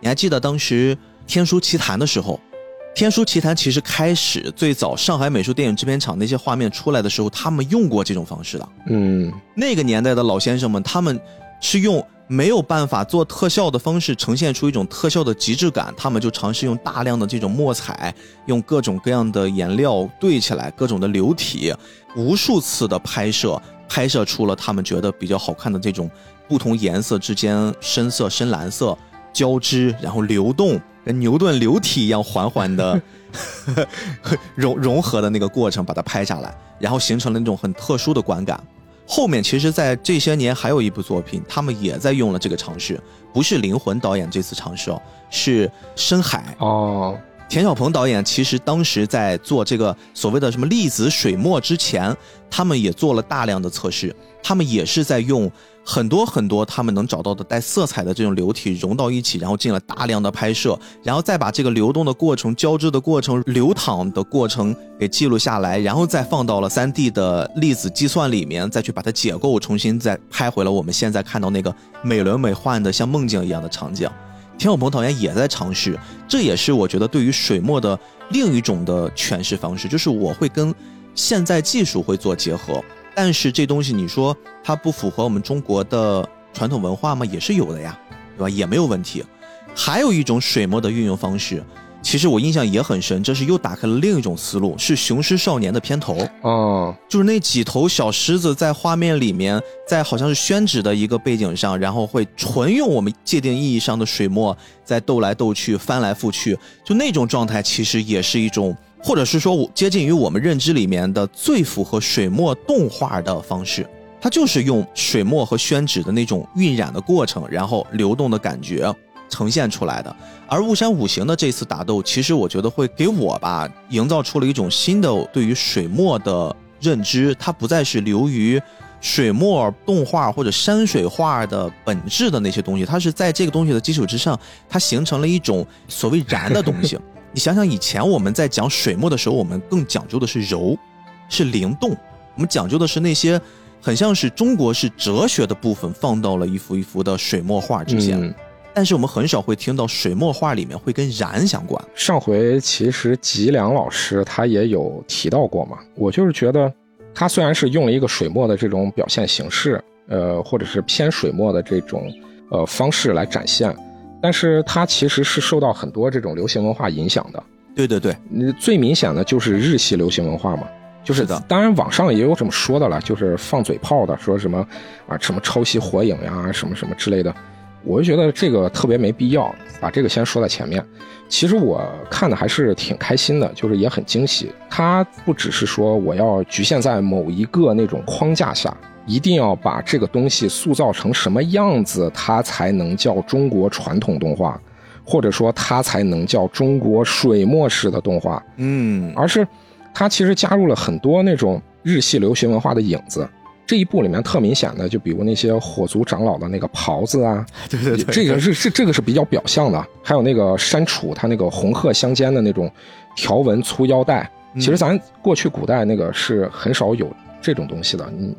Speaker 1: 你还记得当时《天书奇谭》的时候，《天书奇谭》其实开始最早上海美术电影制片厂那些画面出来的时候，他们用过这种方式的。
Speaker 2: 嗯，
Speaker 1: 那个年代的老先生们，他们是用。没有办法做特效的方式呈现出一种特效的极致感，他们就尝试用大量的这种墨彩，用各种各样的颜料对起来，各种的流体，无数次的拍摄，拍摄出了他们觉得比较好看的这种不同颜色之间深色、深蓝色交织，然后流动，跟牛顿流体一样缓缓的 融融合的那个过程，把它拍下来，然后形成了那种很特殊的观感。后面其实，在这些年还有一部作品，他们也在用了这个尝试，不是灵魂导演这次尝试哦，是深海
Speaker 2: 哦。
Speaker 1: 田晓鹏导演其实当时在做这个所谓的什么粒子水墨之前，他们也做了大量的测试，他们也是在用。很多很多，他们能找到的带色彩的这种流体融到一起，然后进了大量的拍摄，然后再把这个流动的过程、交织的过程、流淌的过程给记录下来，然后再放到了 3D 的粒子计算里面，再去把它解构，重新再拍回了我们现在看到那个美轮美奂的像梦境一样的场景。田小鹏导演也在尝试，这也是我觉得对于水墨的另一种的诠释方式，就是我会跟现在技术会做结合。但是这东西你说它不符合我们中国的传统文化吗？也是有的呀，对吧？也没有问题。还有一种水墨的运用方式，其实我印象也很深，这是又打开了另一种思路，是《雄狮少年》的片头
Speaker 2: 哦，
Speaker 1: 就是那几头小狮子在画面里面，在好像是宣纸的一个背景上，然后会纯用我们界定意义上的水墨在斗来斗去、翻来覆去，就那种状态，其实也是一种。或者是说，接近于我们认知里面的最符合水墨动画的方式，它就是用水墨和宣纸的那种晕染的过程，然后流动的感觉呈现出来的。而雾山五行的这次打斗，其实我觉得会给我吧，营造出了一种新的对于水墨的认知，它不再是流于水墨动画或者山水画的本质的那些东西，它是在这个东西的基础之上，它形成了一种所谓燃的东西。你想想，以前我们在讲水墨的时候，我们更讲究的是柔，是灵动，我们讲究的是那些很像是中国式哲学的部分放到了一幅一幅的水墨画之间。但是我们很少会听到水墨画里面会跟燃相关。
Speaker 2: 上回其实吉良老师他也有提到过嘛，我就是觉得他虽然是用了一个水墨的这种表现形式，呃，或者是偏水墨的这种呃方式来展现。但是它其实是受到很多这种流行文化影响的。
Speaker 1: 对对对，
Speaker 2: 最明显的就是日系流行文化嘛，就是
Speaker 1: 的。
Speaker 2: 当然网上也有这么说的了，就是放嘴炮的，说什么啊什么抄袭火影呀，什么什么之类的。我就觉得这个特别没必要，把这个先说在前面。其实我看的还是挺开心的，就是也很惊喜。它不只是说我要局限在某一个那种框架下。一定要把这个东西塑造成什么样子，它才能叫中国传统动画，或者说它才能叫中国水墨式的动画。
Speaker 1: 嗯，
Speaker 2: 而是它其实加入了很多那种日系流行文化的影子。这一部里面特明显的，就比如那些火族长老的那个袍子啊，
Speaker 1: 对对对，
Speaker 2: 这个是是这个是比较表象的。还有那个山楚他那个红褐相间的那种条纹粗腰带，其实咱过去古代那个是很少有这种东西的。嗯。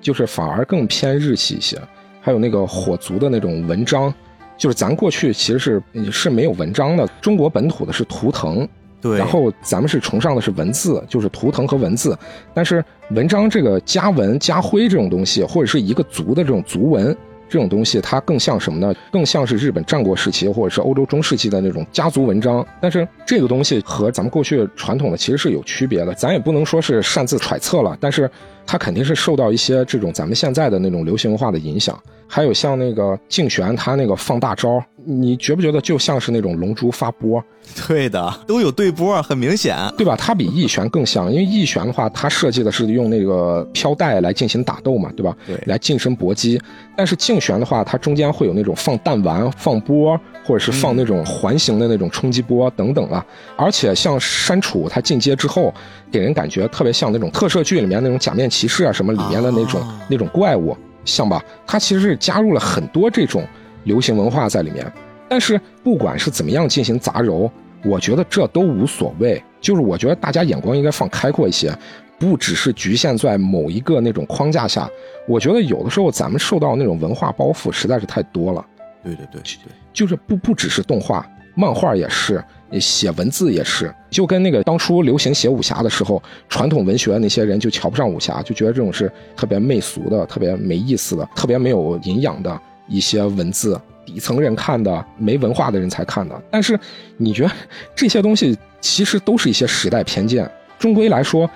Speaker 2: 就是反而更偏日系一些，还有那个火族的那种文章，就是咱过去其实是是没有文章的，中国本土的是图腾，
Speaker 1: 对，
Speaker 2: 然后咱们是崇尚的是文字，就是图腾和文字，但是文章这个家文家徽这种东西，或者是一个族的这种族文。这种东西它更像什么呢？更像是日本战国时期或者是欧洲中世纪的那种家族文章。但是这个东西和咱们过去传统的其实是有区别的。咱也不能说是擅自揣测了，但是它肯定是受到一些这种咱们现在的那种流行文化的影响。还有像那个竞玄他那个放大招，你觉不觉得就像是那种龙珠发波？
Speaker 1: 对的，都有对波，很明显，
Speaker 2: 对吧？它比翼旋更像，因为翼旋的话，它设计的是用那个飘带来进行打斗嘛，对吧？
Speaker 1: 对，
Speaker 2: 来近身搏击。但是竞旋的话，它中间会有那种放弹丸、放波，或者是放那种环形的那种冲击波等等啊。而且像山楚，它进阶之后，给人感觉特别像那种特摄剧里面那种假面骑士啊什么里面的那种那种怪物。像吧，它其实是加入了很多这种流行文化在里面。但是不管是怎么样进行杂糅，我觉得这都无所谓。就是我觉得大家眼光应该放开阔一些，不只是局限在某一个那种框架下。我觉得有的时候咱们受到那种文化包袱实在是太多了。
Speaker 1: 对对对对，
Speaker 2: 就是不不只是动画。漫画也是，写文字也是，就跟那个当初流行写武侠的时候，传统文学那些人就瞧不上武侠，就觉得这种是特别媚俗的、特别没意思的、特别没有营养的一些文字，底层人看的，没文化的人才看的。但是，你觉得这些东西其实都是一些时代偏见。终归来说，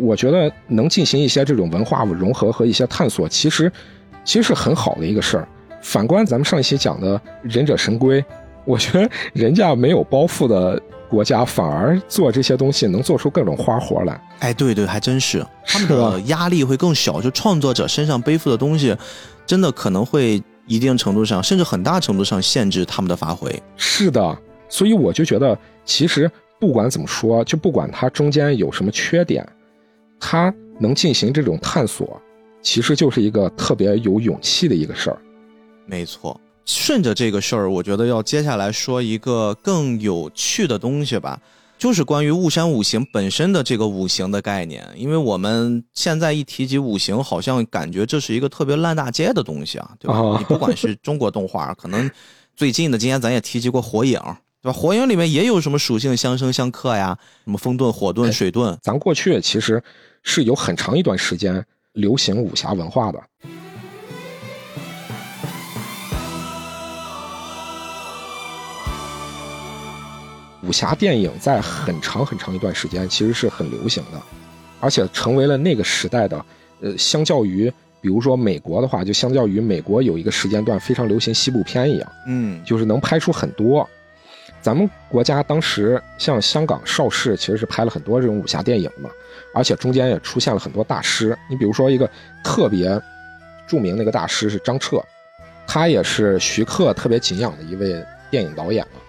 Speaker 2: 我觉得能进行一些这种文化融合和一些探索，其实其实是很好的一个事儿。反观咱们上一期讲的《忍者神龟》。我觉得人家没有包袱的国家，反而做这些东西能做出各种花活来。
Speaker 1: 哎，对对，还真是，他们的压力会更小，就创作者身上背负的东西，真的可能会一定程度上，甚至很大程度上限制他们的发挥。
Speaker 2: 是的，所以我就觉得，其实不管怎么说，就不管它中间有什么缺点，它能进行这种探索，其实就是一个特别有勇气的一个事儿。
Speaker 1: 没错，顺着这个事儿，我觉得要接下来说一个更有趣的东西吧，就是关于雾山五行本身的这个五行的概念。因为我们现在一提及五行，好像感觉这是一个特别烂大街的东西啊，对吧？
Speaker 2: 哦
Speaker 1: 你不管是中国动画，可能最近的今天咱也提及过火影，对吧？火影里面也有什么属性相生相克呀，什么风遁、火遁、水遁，
Speaker 2: 咱过去其实是有很长一段时间流行武侠文化的。武侠电影在很长很长一段时间其实是很流行的，而且成为了那个时代的，呃，相较于比如说美国的话，就相较于美国有一个时间段非常流行西部片一样，
Speaker 1: 嗯，
Speaker 2: 就是能拍出很多。咱们国家当时像香港邵氏其实是拍了很多这种武侠电影嘛，而且中间也出现了很多大师。你比如说一个特别著名的一个大师是张彻，他也是徐克特别敬仰的一位电影导演了。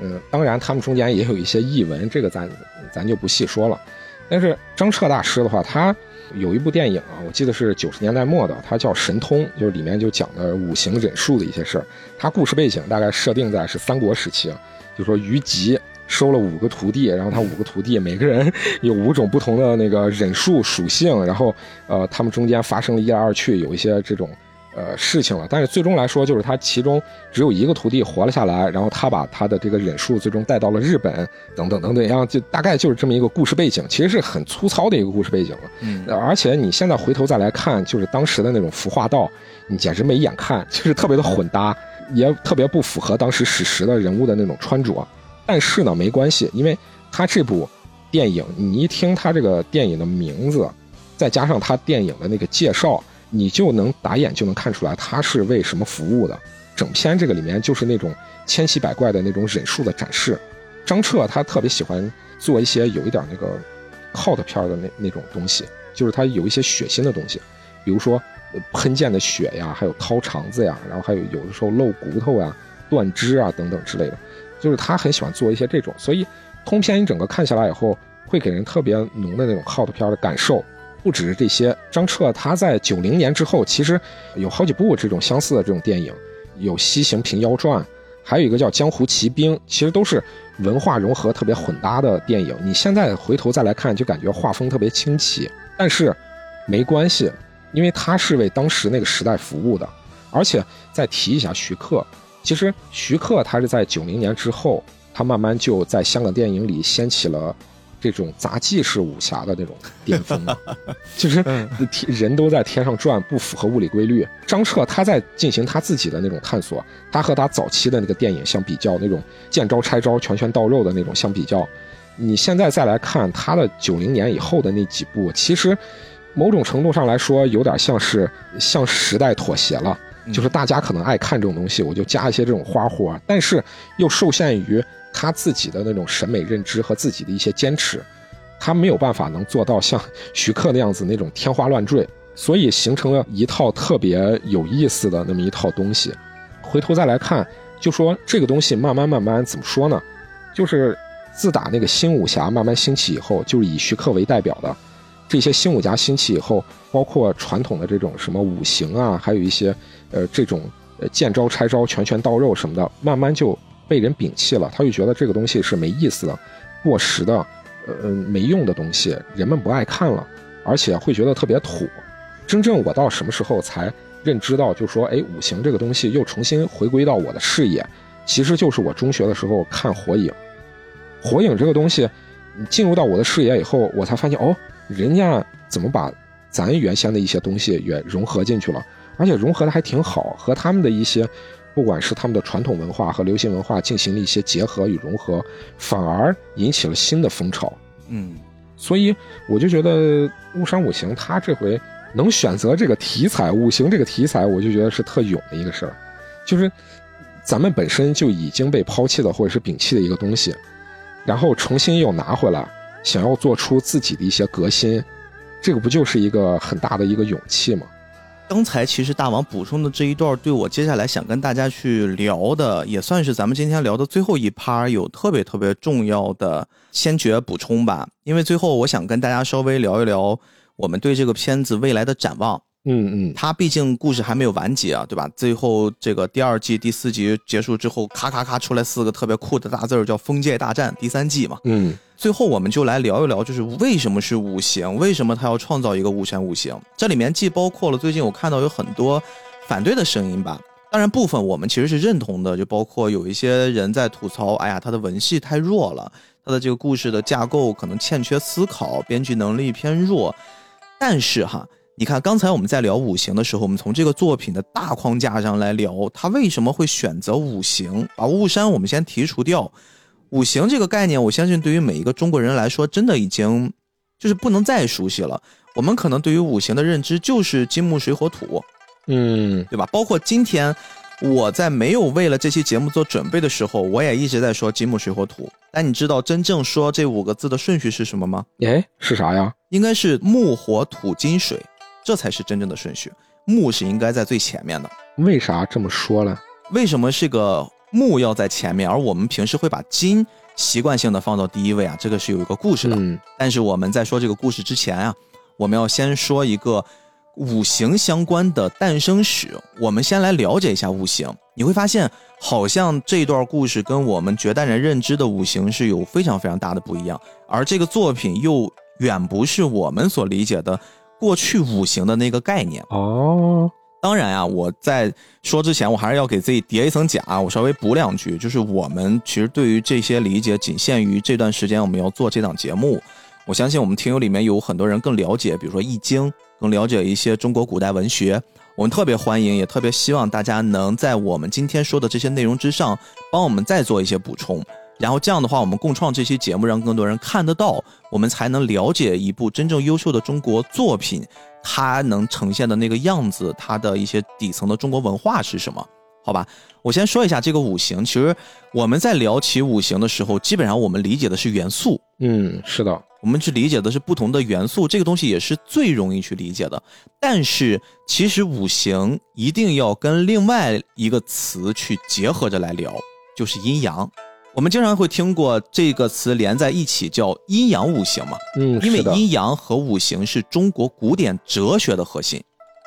Speaker 2: 嗯，当然他们中间也有一些译文，这个咱咱就不细说了。但是张彻大师的话，他有一部电影啊，我记得是九十年代末的，它叫《神通》，就是里面就讲的五行忍术的一些事儿。它故事背景大概设定在是三国时期，就说虞吉收了五个徒弟，然后他五个徒弟每个人 有五种不同的那个忍术属性，然后呃，他们中间发生了一来二去，有一些这种呃事情了。但是最终来说，就是他其中只有一个徒弟活了下来，然后他把他的这个忍术最终带到了日本，等等等等，然后就大概就是这么一个故事背景，其实是很粗糙的一个故事背景了。
Speaker 1: 嗯
Speaker 2: 呃而且你现在回头再来看，就是当时的那种服化道，你简直没眼看，就是特别的混搭，也特别不符合当时史实的人物的那种穿着。但是呢，没关系，因为他这部电影，你一听他这个电影的名字，再加上他电影的那个介绍，你就能打眼就能看出来他是为什么服务的。整篇这个里面就是那种千奇百怪的那种忍术的展示。张彻他特别喜欢做一些有一点那个 cut 片的那那种东西，就是他有一些血腥的东西，比如说喷溅的血呀，还有掏肠子呀，然后还有有的时候露骨头呀、断肢啊等等之类的，就是他很喜欢做一些这种，所以通篇一整个看下来以后，会给人特别浓的那种 cut 片的感受。不只是这些，张彻他在九零年之后，其实有好几部这种相似的这种电影，有《西行平妖传》，还有一个叫《江湖奇兵》，其实都是文化融合特别混搭的电影。你现在回头再来看，就感觉画风特别清奇，但是没关系，因为他是为当时那个时代服务的。而且再提一下徐克，其实徐克他是在九零年之后，他慢慢就在香港电影里掀起了。这种杂技式武侠的那种巅峰，就是天人都在天上转，不符合物理规律。张彻他在进行他自己的那种探索，他和他早期的那个电影相比较，那种见招拆招、拳拳到肉的那种相比较，你现在再来看他的九零年以后的那几部，其实某种程度上来说，有点像是向时代妥协了。就是大家可能爱看这种东西，我就加一些这种花活，但是又受限于。他自己的那种审美认知和自己的一些坚持，他没有办法能做到像 徐克那样子那种天花乱坠，所以形成了一套特别有意思的那么一套东西。回头再来看，就说这个东西慢慢慢慢怎么说呢？就是自打那个新武侠慢慢兴起以后，就是以徐克为代表的这些新武侠兴起以后，包括传统的这种什么五行啊，还有一些呃这种呃见招拆招、拳拳到肉什么的，慢慢就。被人摒弃了，他就觉得这个东西是没意思的、过时的、呃没用的东西，人们不爱看了，而且会觉得特别土。真正我到什么时候才认知到，就说，哎，五行这个东西又重新回归到我的视野，其实就是我中学的时候看《火影》。《火影》这个东西进入到我的视野以后，我才发现，哦，人家怎么把咱原先的一些东西也融合进去了，而且融合的还挺好，和他们的一些。不管是他们的传统文化和流行文化进行了一些结合与融合，反而引起了新的风潮。
Speaker 1: 嗯，
Speaker 2: 所以我就觉得《巫山五行》它这回能选择这个题材，五行这个题材，我就觉得是特勇的一个事儿。就是咱们本身就已经被抛弃的或者是摒弃的一个东西，然后重新又拿回来，想要做出自己的一些革新，这个不就是一个很大的一个勇气吗？
Speaker 1: 刚才其实大王补充的这一段，对我接下来想跟大家去聊的，也算是咱们今天聊的最后一趴，有特别特别重要的先决补充吧。因为最后我想跟大家稍微聊一聊我们对这个片子未来的展望。
Speaker 2: 嗯嗯，
Speaker 1: 它毕竟故事还没有完结啊，对吧？最后这个第二季第四集结束之后，咔咔咔出来四个特别酷的大字儿，叫《封界大战》第三季嘛。
Speaker 2: 嗯，
Speaker 1: 最后我们就来聊一聊，就是为什么是五行？为什么他要创造一个五权五行？这里面既包括了最近我看到有很多反对的声音吧，当然部分我们其实是认同的，就包括有一些人在吐槽，哎呀，他的文戏太弱了，他的这个故事的架构可能欠缺思考，编剧能力偏弱。但是哈。你看，刚才我们在聊五行的时候，我们从这个作品的大框架上来聊，他为什么会选择五行？把雾山我们先提除掉，五行这个概念，我相信对于每一个中国人来说，真的已经就是不能再熟悉了。我们可能对于五行的认知就是金木水火土，
Speaker 2: 嗯，
Speaker 1: 对吧？包括今天我在没有为了这期节目做准备的时候，我也一直在说金木水火土。但你知道真正说这五个字的顺序是什么吗？
Speaker 2: 哎，是啥呀？
Speaker 1: 应该是木火土金水。这才是真正的顺序，木是应该在最前面的。
Speaker 2: 为啥这么说呢？
Speaker 1: 为什么是个木要在前面，而我们平时会把金习惯性的放到第一位啊？这个是有一个故事的。
Speaker 2: 嗯。
Speaker 1: 但是我们在说这个故事之前啊，我们要先说一个五行相关的诞生史。我们先来了解一下五行，你会发现好像这段故事跟我们绝代人认知的五行是有非常非常大的不一样，而这个作品又远不是我们所理解的。过去五行的那个概念
Speaker 2: 哦，
Speaker 1: 当然啊，我在说之前，我还是要给自己叠一层甲，我稍微补两句，就是我们其实对于这些理解仅限于这段时间我们要做这档节目。我相信我们听友里面有很多人更了解，比如说《易经》，更了解一些中国古代文学。我们特别欢迎，也特别希望大家能在我们今天说的这些内容之上，帮我们再做一些补充。然后这样的话，我们共创这期节目，让更多人看得到，我们才能了解一部真正优秀的中国作品，它能呈现的那个样子，它的一些底层的中国文化是什么？好吧，我先说一下这个五行。其实我们在聊起五行的时候，基本上我们理解的是元素。
Speaker 2: 嗯，是的，
Speaker 1: 我们去理解的是不同的元素，这个东西也是最容易去理解的。但是其实五行一定要跟另外一个词去结合着来聊，就是阴阳。我们经常会听过这个词连在一起叫阴阳五行嘛？
Speaker 2: 嗯，
Speaker 1: 因为阴阳和五行是中国古典哲学的核心。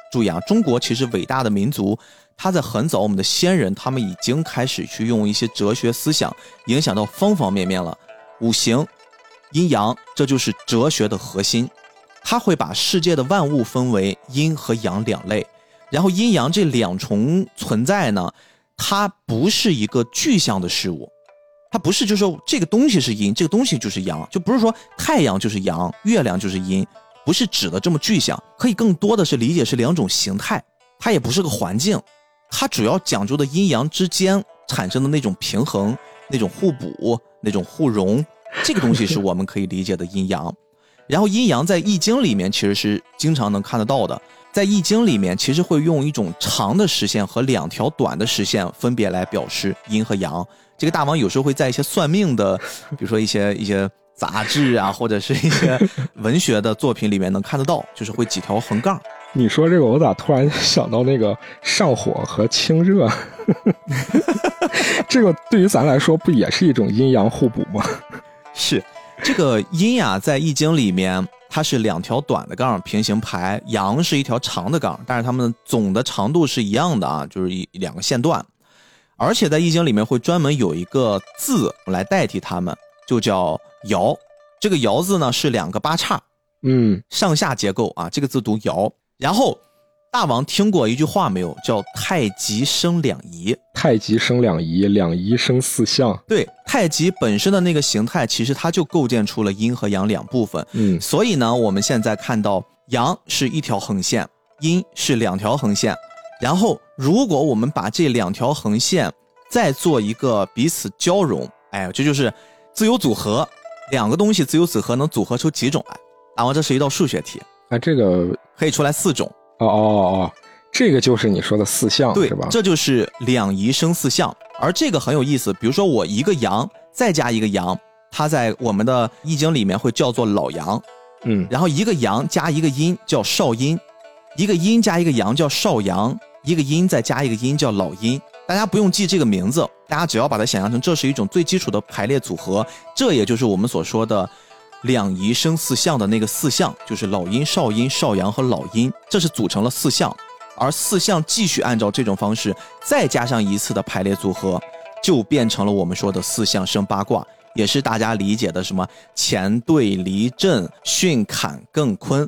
Speaker 1: 注意啊，中国其实伟大的民族，他在很早我们的先人他们已经开始去用一些哲学思想影响到方方面面了。五行、阴阳，这就是哲学的核心。他会把世界的万物分为阴和阳两类，然后阴阳这两重存在呢，它不是一个具象的事物。它不是，就是说这个东西是阴，这个东西就是阳，就不是说太阳就是阳，月亮就是阴，不是指的这么具象，可以更多的是理解是两种形态。它也不是个环境，它主要讲究的阴阳之间产生的那种平衡、那种互补、那种互融，这个东西是我们可以理解的阴阳。然后阴阳在易经里面其实是经常能看得到的，在易经里面其实会用一种长的实线和两条短的实线分别来表示阴和阳。这个大王有时候会在一些算命的，比如说一些一些杂志啊，或者是一些文学的作品里面能看得到，就是会几条横杠。
Speaker 2: 你说这个，我咋突然想到那个上火和清热？这个对于咱来说，不也是一种阴阳互补吗？
Speaker 1: 是，这个阴呀，在易经里面，它是两条短的杠平行排，阳是一条长的杠，但是它们总的长度是一样的啊，就是一两个线段。而且在易经里面会专门有一个字来代替它们，就叫爻。这个爻字呢是两个八叉，
Speaker 2: 嗯，
Speaker 1: 上下结构啊。这个字读爻。然后，大王听过一句话没有？叫太极生两仪。
Speaker 2: 太极生两仪，两仪生四象。
Speaker 1: 对，太极本身的那个形态，其实它就构建出了阴和阳两部分。
Speaker 2: 嗯，
Speaker 1: 所以呢，我们现在看到阳是一条横线，阴是两条横线。然后，如果我们把这两条横线再做一个彼此交融，哎，这就是自由组合。两个东西自由组合能组合出几种来？然后这是一道数学题。
Speaker 2: 啊，这个
Speaker 1: 可以出来四种。
Speaker 2: 哦哦哦，这个就是你说的四象，
Speaker 1: 对
Speaker 2: 是吧？
Speaker 1: 这就是两仪生四象。而这个很有意思，比如说我一个阳再加一个阳，它在我们的易经里面会叫做老阳，
Speaker 2: 嗯，
Speaker 1: 然后一个阳加一个阴叫少阴，一个阴加一个阳叫少阳，一个阴再加一个阴叫老阴。大家不用记这个名字，大家只要把它想象成这是一种最基础的排列组合，这也就是我们所说的两仪生四象的那个四象，就是老阴、少阴、少阳和老阴，这是组成了四象。而四象继续按照这种方式再加上一次的排列组合，就变成了我们说的四象生八卦，也是大家理解的什么乾兑离震巽坎艮坤，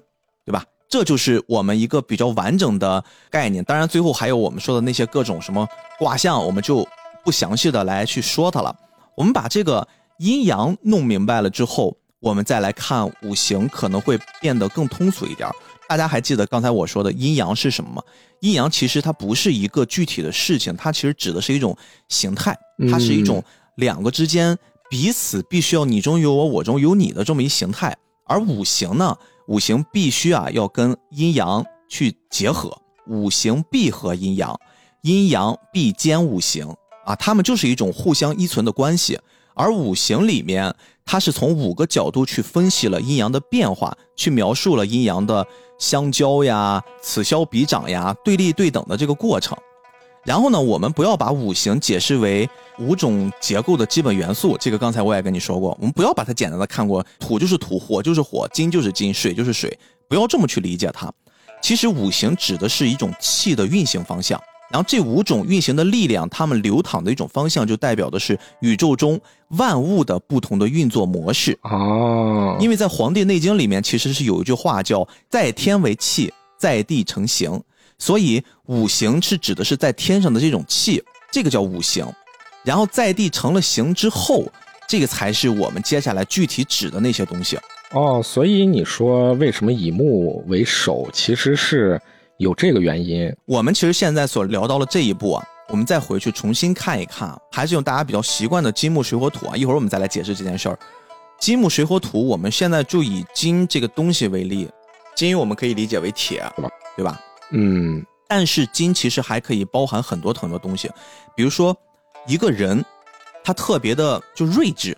Speaker 1: 这就是我们一个比较完整的概念。当然，最后还有我们说的那些各种什么卦象，我们就不详细的来去说它了。我们把这个阴阳弄明白了之后，我们再来看五行，可能会变得更通俗一点。大家还记得刚才我说的阴阳是什么吗？阴阳其实它不是一个具体的事情，它其实指的是一种形态，它是一种两个之间彼此必须要你中有我，我中有你的这么一形态。而五行呢，五行必须啊要跟阴阳去结合，五行必合阴阳，阴阳必兼五行啊，它们就是一种互相依存的关系。而五行里面，它是从五个角度去分析了阴阳的变化，去描述了阴阳的。相交呀，此消彼长呀，对立对等的这个过程。然后呢，我们不要把五行解释为五种结构的基本元素。这个刚才我也跟你说过，我们不要把它简单的看过土就是土，火就是火，金就是金，水就是水，不要这么去理解它。其实五行指的是一种气的运行方向。然后这五种运行的力量，它们流淌的一种方向，就代表的是宇宙中万物的不同的运作模式
Speaker 2: 哦。
Speaker 1: 因为在《黄帝内经》里面，其实是有一句话叫“在天为气，在地成形”，所以五行是指的是在天上的这种气，这个叫五行。然后在地成了形之后，这个才是我们接下来具体指的那些东西。
Speaker 2: 哦，所以你说为什么以木为首，其实是。有这个原因，
Speaker 1: 我们其实现在所聊到了这一步啊，我们再回去重新看一看，还是用大家比较习惯的金木水火土啊。一会儿我们再来解释这件事儿。金木水火土，我们现在就以金这个东西为例，金我们可以理解为铁，对吧？
Speaker 2: 嗯。
Speaker 1: 但是金其实还可以包含很多很多东西，比如说一个人，他特别的就睿智，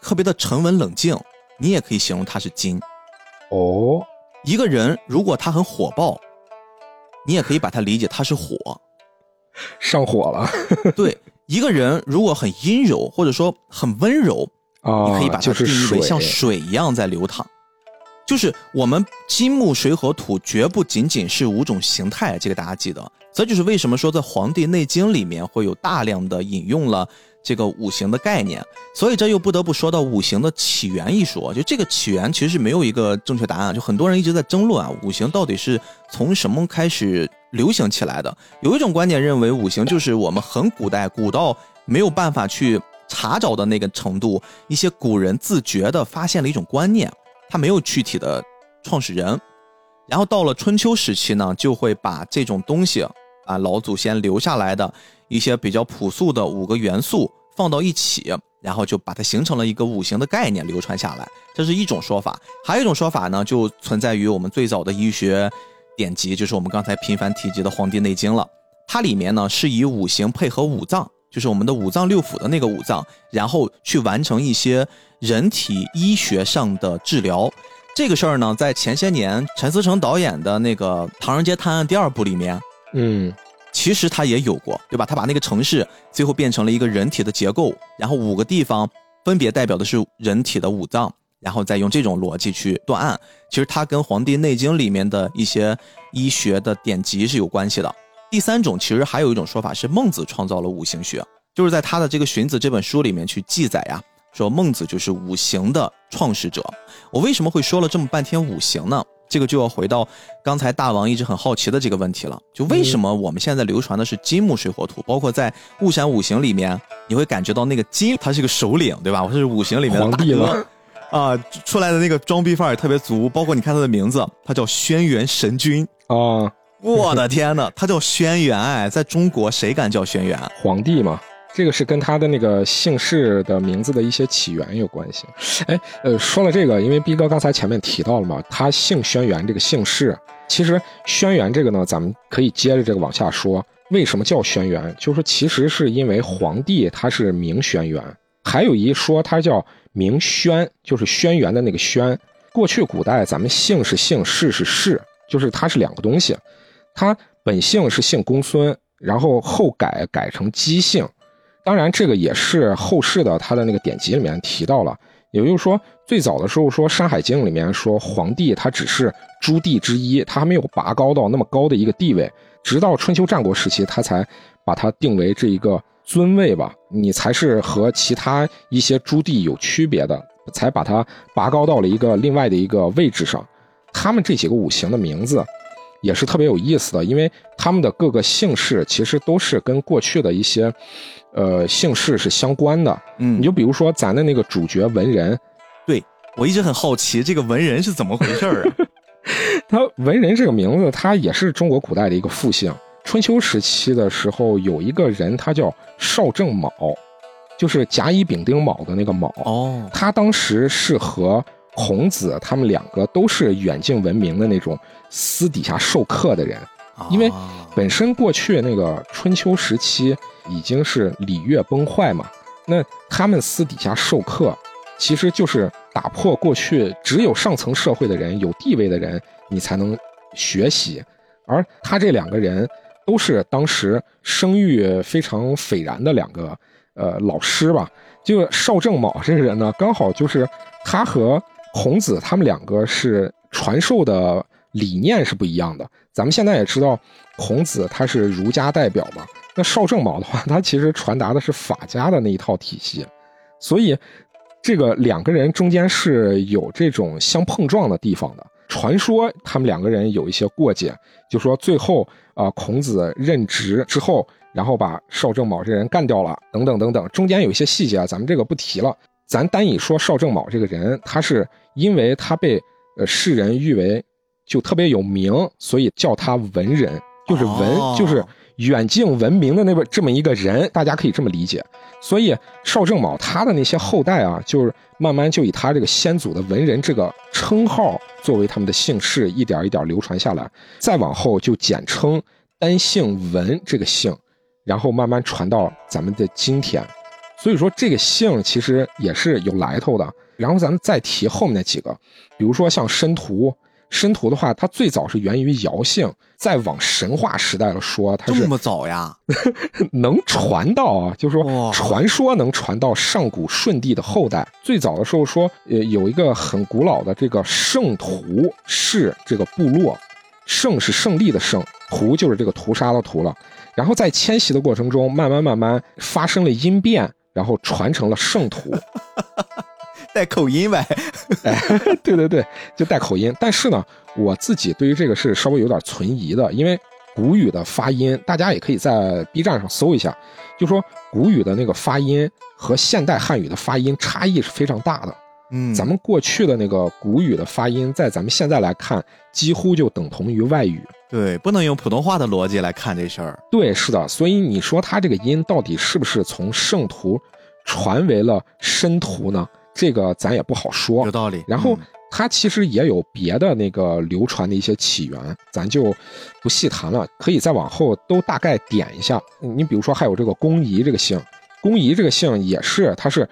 Speaker 1: 特别的沉稳冷静，你也可以形容他是金。
Speaker 2: 哦，
Speaker 1: 一个人如果他很火爆。你也可以把他理解，他是火，
Speaker 2: 上火了。
Speaker 1: 对，一个人如果很阴柔，或者说很温柔，你可以把它定义为像水一样在流淌。就是就是我们金木水火土绝不仅仅是五种形态，这个大家记得。这就是为什么说在《黄帝内经》里面会有大量的引用了。这个五行的概念，所以这又不得不说到五行的起源一说。就这个起源其实是没有一个正确答案，就很多人一直在争论啊，五行到底是从什么开始流行起来的？有一种观点认为，五行就是我们很古代，古到没有办法去查找的那个程度，一些古人自觉的发现了一种观念，它没有具体的创始人。然后到了春秋时期呢，就会把这种东西啊，老祖先留下来的。一些比较朴素的五个元素放到一起，然后就把它形成了一个五行的概念流传下来，这是一种说法。还有一种说法呢，就存在于我们最早的医学典籍，就是我们刚才频繁提及的《黄帝内经》了。它里面呢是以五行配合五脏，就是我们的五脏六腑的那个五脏，然后去完成一些人体医学上的治疗。这个事儿呢，在前些年陈思诚导演的那个《唐人街探案》第二部里面，
Speaker 2: 嗯。
Speaker 1: 其实他也有过，对吧？他把那个城市最后变成了一个人体的结构，然后五个地方分别代表的是人体的五脏，然后再用这种逻辑去断案。其实它跟《黄帝内经》里面的一些医学的典籍是有关系的。第三种，其实还有一种说法是孟子创造了五行学，就是在他的这个《荀子》这本书里面去记载呀，说孟子就是五行的创始者。我为什么会说了这么半天五行呢？这个就要回到刚才大王一直很好奇的这个问题了，就为什么我们现在流传的是金木水火土，包括在雾闪五行里面，你会感觉到那个金他是个首领，对吧？我是五行里面的大 哥啊，出来的那个装逼范儿也特别足，包括你看他的名字，他叫轩辕神君
Speaker 2: 啊，
Speaker 1: 我的天呐，他叫轩辕哎，在中国谁敢叫轩辕？
Speaker 2: 皇帝嘛。这个是跟他的那个姓氏的名字的一些起源有关系。哎，呃，说了这个，因为逼哥刚才前面提到了嘛，他姓轩辕这个姓氏，其实轩辕这个呢，咱们可以接着这个往下说。为什么叫轩辕？就是其实是因为皇帝他是名轩辕，还有一说他叫名轩，就是轩辕的那个轩。过去古代咱们姓是姓，氏是氏，就是它是两个东西。他本姓是姓公孙，然后后改改成姬姓。当然，这个也是后世的他的那个典籍里面提到了。也就是说，最早的时候说《山海经》里面说皇帝他只是诸帝之一，他还没有拔高到那么高的一个地位。直到春秋战国时期，他才把它定为这一个尊位吧，你才是和其他一些诸帝有区别的，才把他拔高到了一个另外的一个位置上。他们这几个五行的名字也是特别有意思的，因为他们的各个姓氏其实都是跟过去的一些。呃，姓氏是相关的，
Speaker 1: 嗯，
Speaker 2: 你就比如说咱的那个主角文人，
Speaker 1: 对我一直很好奇，这个文人是怎么回事啊？
Speaker 2: 他文人这个名字，他也是中国古代的一个复姓。春秋时期的时候，有一个人，他叫邵正卯，就是甲乙丙丁卯的那个卯。
Speaker 1: 哦，
Speaker 2: 他当时是和孔子他们两个都是远近闻名的那种私底下授课的人，因为本身过去那个春秋时期。已经是礼乐崩坏嘛？那他们私底下授课，其实就是打破过去只有上层社会的人、有地位的人，你才能学习。而他这两个人都是当时声誉非常斐然的两个呃老师吧。就邵正卯这个人呢，刚好就是他和孔子他们两个是传授的理念是不一样的。咱们现在也知道，孔子他是儒家代表嘛。那邵正卯的话，他其实传达的是法家的那一套体系，所以这个两个人中间是有这种相碰撞的地方的。传说他们两个人有一些过节，就说最后啊，孔子任职之后，然后把邵正卯这人干掉了，等等等等。中间有一些细节啊，咱们这个不提了。咱单以说邵正卯这个人，他是因为他被呃世人誉为就特别有名，所以叫他文人，就是文就是。远近闻名的那个这么一个人，大家可以这么理解。所以邵正卯他的那些后代啊，就是慢慢就以他这个先祖的文人这个称号作为他们的姓氏，一点一点流传下来。再往后就简称单姓文这个姓，然后慢慢传到咱们的今天。所以说这个姓其实也是有来头的。然后咱们再提后面那几个，比如说像申屠。申屠的话，它最早是源于尧姓，再往神话时代了说，它是
Speaker 1: 这么早呀，
Speaker 2: 能传到啊，就是说传说能传到上古舜帝的后代。最早的时候说，呃，有一个很古老的这个圣屠氏这个部落，圣是胜利的胜，屠就是这个屠杀的屠了。然后在迁徙的过程中，慢慢慢慢发生了音变，然后传成了圣屠。
Speaker 1: 带口音呗，
Speaker 2: 哎，对对对，就带口音。但是呢，我自己对于这个是稍微有点存疑的，因为古语的发音，大家也可以在 B 站上搜一下，就说古语的那个发音和现代汉语的发音差异是非常大的。
Speaker 1: 嗯，
Speaker 2: 咱们过去的那个古语的发音，在咱们现在来看，几乎就等同于外语。
Speaker 1: 对，不能用普通话的逻辑来看这事儿。
Speaker 2: 对，是的。所以你说他这个音到底是不是从圣徒传为了申徒呢？这个咱也不好说，
Speaker 1: 有道理。
Speaker 2: 然后它其实也有别的那个流传的一些起源，咱就不细谈了。可以再往后都大概点一下。你比如说还有这个公仪这个姓，公仪这个姓也是，它是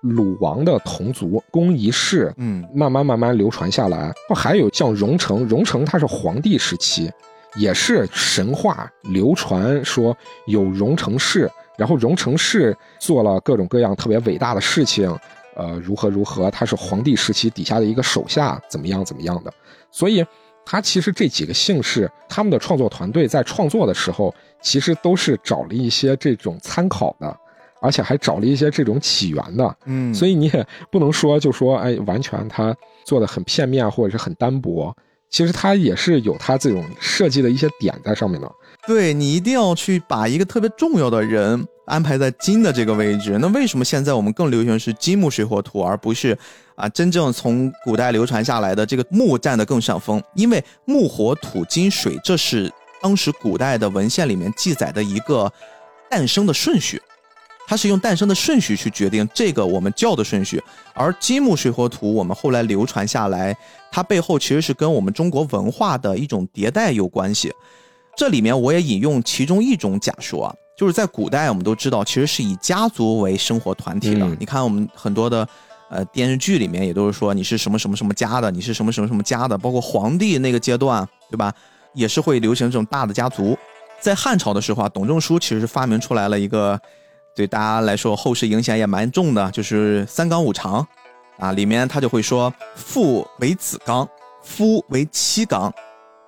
Speaker 2: 鲁王的同族，公仪氏，
Speaker 1: 嗯，
Speaker 2: 慢慢慢慢流传下来。还有像荣成，荣成他是皇帝时期，也是神话流传说有荣成氏，然后荣成氏做了各种各样特别伟大的事情。呃，如何如何？他是皇帝时期底下的一个手下，怎么样怎么样的？所以，他其实这几个姓氏，他们的创作团队在创作的时候，其实都是找了一些这种参考的，而且还找了一些这种起源的。
Speaker 1: 嗯，
Speaker 2: 所以你也不能说就说，哎，完全他做的很片面或者是很单薄。其实他也是有他这种设计的一些点在上面的。
Speaker 1: 对你一定要去把一个特别重要的人。安排在金的这个位置，那为什么现在我们更流行是金木水火土，而不是啊真正从古代流传下来的这个木占的更上风？因为木火土金水，这是当时古代的文献里面记载的一个诞生的顺序，它是用诞生的顺序去决定这个我们叫的顺序。而金木水火土，我们后来流传下来，它背后其实是跟我们中国文化的一种迭代有关系。这里面我也引用其中一种假说啊，就是在古代我们都知道，其实是以家族为生活团体的。
Speaker 2: 嗯
Speaker 1: 你看我们很多的呃电视剧里面也都是说你是什么什么什么家的，你是什么什么什么家的，包括皇帝那个阶段，对吧？也是会流行这种大的家族。在汉朝的时候啊，董仲舒其实是发明出来了一个对大家来说后世影响也蛮重的，就是三纲五常啊，里面他就会说父为子纲，夫为妻纲，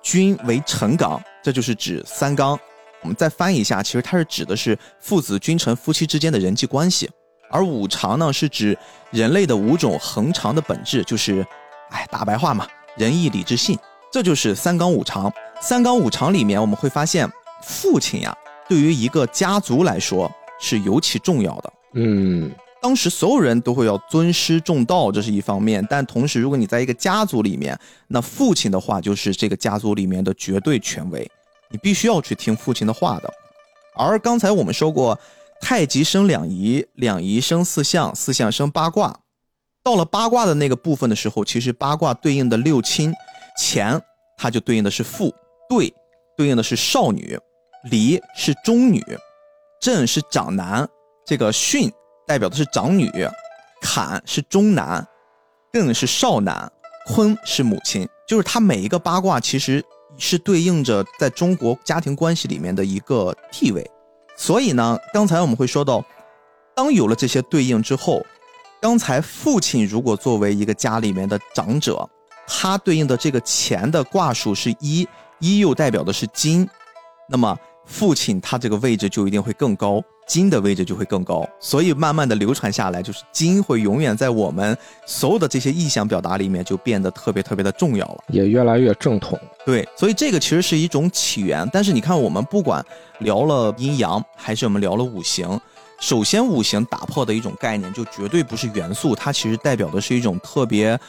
Speaker 1: 君为臣纲，这就是指三纲。我们再翻译一下，其实它是指的是父子、君臣、夫妻之间的人际关系，而五常呢是指人类的五种恒常的本质，就是，哎，大白话嘛，仁义礼智信，这就是三纲五常。三纲五常里面，我们会发现，父亲呀，对于一个家族来说是尤其重要的。
Speaker 2: 嗯
Speaker 1: 当时所有人都会要尊师重道，这是一方面，但同时，如果你在一个家族里面，那父亲的话就是这个家族里面的绝对权威，你必须要去听父亲的话的。而刚才我们说过，太极生两仪，两仪生四象，四象生八卦。到了八卦的那个部分的时候，其实八卦对应的六亲，乾它就对应的是父，兑对应的是少女，离是中女，震是长男，这个巽代表的是长女，坎是中男，艮是少男，坤是母亲。就是它每一个八卦其实是对应着在中国家庭关系里面的一个地位。所以呢，刚才我们会说到，当有了这些对应之后，刚才父亲如果作为一个家里面的长者，他对应的这个钱的卦数是一，一又代表的是金，那么父亲他这个位置就一定会更高，金的位置就会更高，所以慢慢的流传下来，就是金会永远在我们所有的这些意象表达里面就变得特别特别的重要了。
Speaker 2: 也越来越正统。
Speaker 1: 对，所以这个其实是一种起源。但是你看，我们不管聊了阴阳，还是我们聊了五行，首先五行打破的一种概念，就绝对不是元素，它其实代表的是一种特别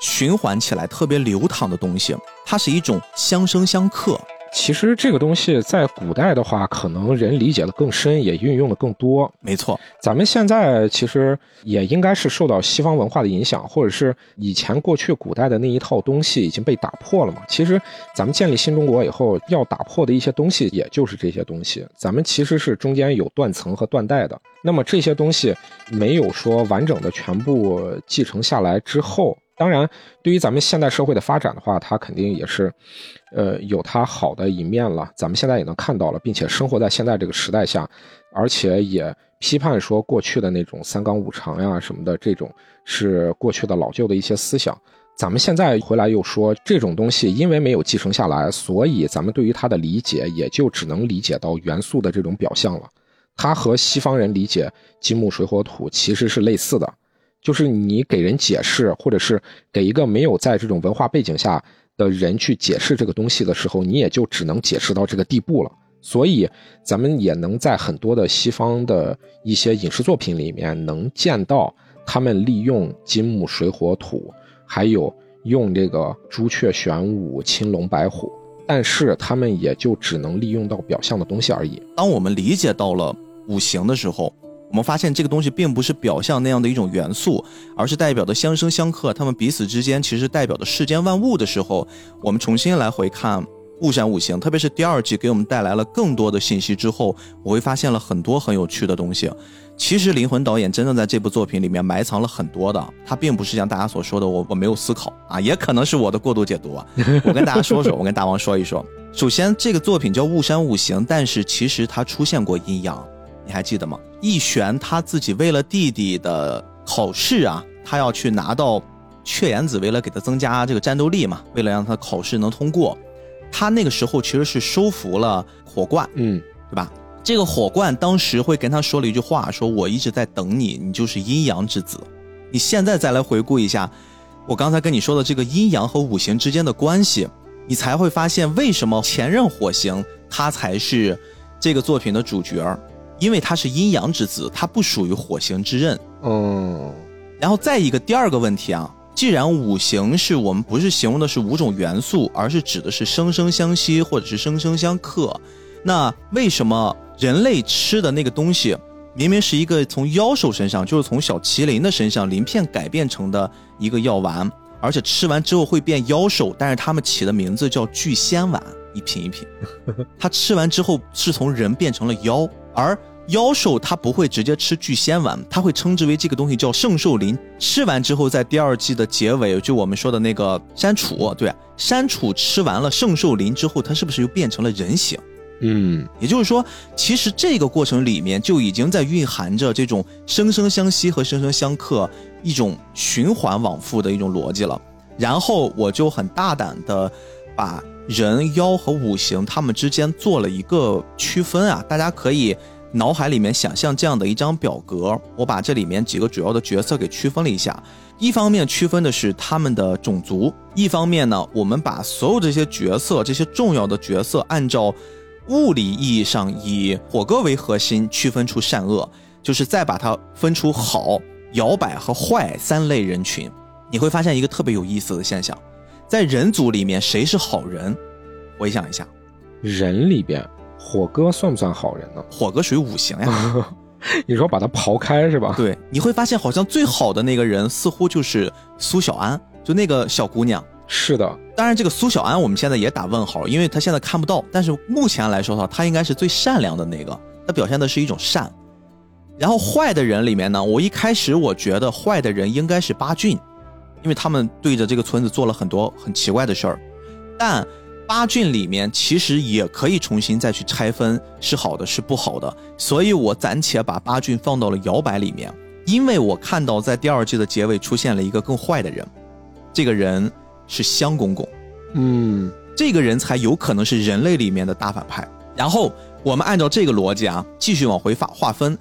Speaker 1: 循环起来、特别流淌的东西，它是一种相生相克。
Speaker 2: 其实这个东西在古代的话，可能人理解的更深，也运用的更多。
Speaker 1: 没错，
Speaker 2: 咱们现在其实也应该是受到西方文化的影响，或者是以前过去古代的那一套东西已经被打破了嘛。其实咱们建立新中国以后，要打破的一些东西，也就是这些东西。咱们其实是中间有断层和断代的。那么这些东西没有说完整的全部继承下来之后，当然对于咱们现代社会的发展的话，它肯定也是，呃，有它好的一面了。咱们现在也能看到了，并且生活在现在这个时代下，而且也批判说过去的那种三纲五常呀什么的，这种是过去的老旧的一些思想。咱们现在回来又说这种东西，因为没有继承下来，所以咱们对于它的理解也就只能理解到元素的这种表象了。它和西方人理解金木水火土其实是类似的，就是你给人解释，或者是给一个没有在这种文化背景下的人去解释这个东西的时候，你也就只能解释到这个地步了。所以，咱们也能在很多的西方的一些影视作品里面能见到他们利用金木水火土，还有用这个朱雀玄武、青龙白虎，但是他们也就只能利用到表象的东西而已。
Speaker 1: 当我们理解到了五行的时候，我们发现这个东西并不是表象那样的一种元素，而是代表的相生相克，它们彼此之间其实代表的世间万物的时候，我们重新来回看雾山五行，特别是第二季给我们带来了更多的信息之后，我会发现了很多很有趣的东西。其实灵魂导演真正在这部作品里面埋藏了很多的，他并不是像大家所说的我我没有思考啊，也可能是我的过度解读啊。我跟大家说说，我跟大王说一说。首先，这个作品叫《雾山五行》，但是其实它出现过阴阳，你还记得吗？易玄他自己为了弟弟的考试啊，他要去拿到雀眼子，为了给他增加这个战斗力嘛，为了让他考试能通过，他那个时候其实是收服了火罐，
Speaker 2: 嗯，
Speaker 1: 对吧？这个火罐当时会跟他说了一句话，说我一直在等你，你就是阴阳之子。你现在再来回顾一下，我刚才跟你说的这个阴阳和五行之间的关系，你才会发现为什么前任火星他才是这个作品的主角，因为他是阴阳之子，他不属于火星之刃。
Speaker 2: 嗯，
Speaker 1: 然后再一个第二个问题啊，既然五行是我们不是形容的是五种元素，而是指的是生生相息或者是生生相克，那为什么人类吃的那个东西，明明是一个从妖兽身上，就是从小麒麟的身上鳞片改变成的一个药丸，而且吃完之后会变妖兽，但是他们起的名字叫聚仙丸。一品一品，他吃完之后是从人变成了妖，而妖兽它不会直接吃聚仙丸，它会称之为这个东西叫圣兽灵。吃完之后，在第二季的结尾，就我们说的那个山楚，对，山楚吃完了圣兽灵之后，它是不是又变成了人形？
Speaker 2: 嗯，
Speaker 1: 也就是说，其实这个过程里面就已经在蕴含着这种生生相吸和生生相克一种循环往复的一种逻辑了。然后我就很大胆的把。人妖和五行，他们之间做了一个区分啊，大家可以脑海里面想象这样的一张表格，我把这里面几个主要的角色给区分了一下。一方面区分的是他们的种族，一方面呢，我们把所有这些角色、这些重要的角色，按照物理意义上以火哥为核心区分出善恶，就是再把它分出好、摇摆和坏三类人群，你会发现一个特别有意思的现象。在人族里面，谁是好人？回想一下，
Speaker 2: 人里边，火哥算不算好人呢？
Speaker 1: 火哥属于五行呀。
Speaker 2: 你说把他刨开是吧？
Speaker 1: 对，你会发现好像最好的那个人似乎就是苏小安，就那个小姑娘。
Speaker 2: 是的，
Speaker 1: 当然这个苏小安我们现在也打问号，因为他现在看不到。但是目前来说的话，他应该是最善良的那个，他表现的是一种善。然后坏的人里面呢，我一开始我觉得坏的人应该是八俊。因为他们对着这个村子做了很多很奇怪的事儿，但八郡里面其实也可以重新再去拆分是好的是不好的，所以我暂且把八郡放到了摇摆里面，因为我看到在第二季的结尾出现了一个更坏的人，这个人是香公公，
Speaker 2: 嗯，
Speaker 1: 这个人才有可能是人类里面的大反派。然后我们按照这个逻辑啊，继续往回划划分。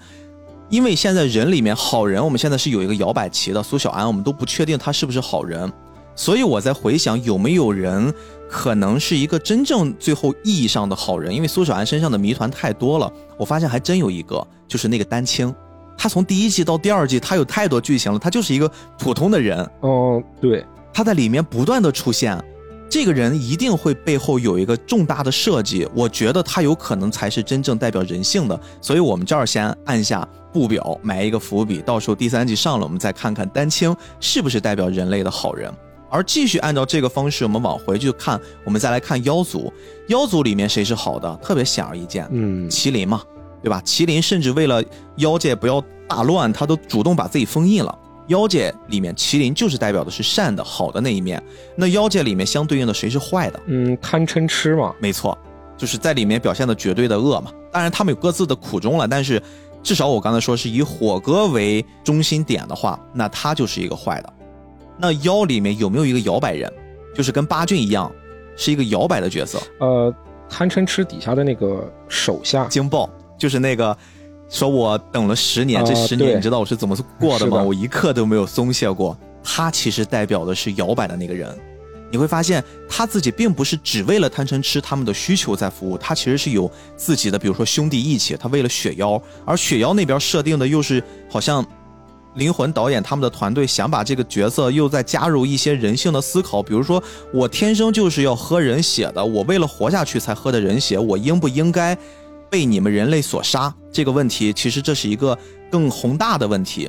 Speaker 1: 因为现在人里面好人，我们现在是有一个摇摆旗的苏小安，我们都不确定他是不是好人，所以我在回想有没有人可能是一个真正最后意义上的好人。因为苏小安身上的谜团太多了，我发现还真有一个，就是那个丹青，他从第一季到第二季，他有太多剧情了，他就是一个普通的人。
Speaker 2: 哦，对，
Speaker 1: 他在里面不断的出现，这个人一定会背后有一个重大的设计，我觉得他有可能才是真正代表人性的，所以我们这儿先按下。不表埋一个伏笔，到时候第三季上了，我们再看看丹青是不是代表人类的好人。而继续按照这个方式，我们往回去看，我们再来看妖族。妖族里面谁是好的？特别显而易见，
Speaker 2: 嗯，
Speaker 1: 麒麟嘛，对吧？麒麟甚至为了妖界不要大乱，他都主动把自己封印了。妖界里面，麒麟就是代表的是善的、好的那一面。那妖界里面相对应的谁是坏的？
Speaker 2: 嗯，贪嗔痴嘛，
Speaker 1: 没错，就是在里面表现的绝对的恶嘛。当然他们有各自的苦衷了，但是。至少我刚才说是以火哥为中心点的话，那他就是一个坏的。那妖里面有没有一个摇摆人，就是跟八骏一样，是一个摇摆的角色？
Speaker 2: 呃，贪嗔痴底下的那个手下
Speaker 1: 惊爆，就是那个说我等了十年，这十年你知道我是怎么过的吗？我一刻都没有松懈过。他其实代表的是摇摆的那个人。你会发现他自己并不是只为了贪嗔痴他们的需求在服务，他其实是有自己的，比如说兄弟义气，他为了雪妖，而雪妖那边设定的又是好像灵魂导演他们的团队想把这个角色又再加入一些人性的思考，比如说我天生就是要喝人血的，我为了活下去才喝的人血，我应不应该被你们人类所杀？这个问题其实这是一个更宏大的问题。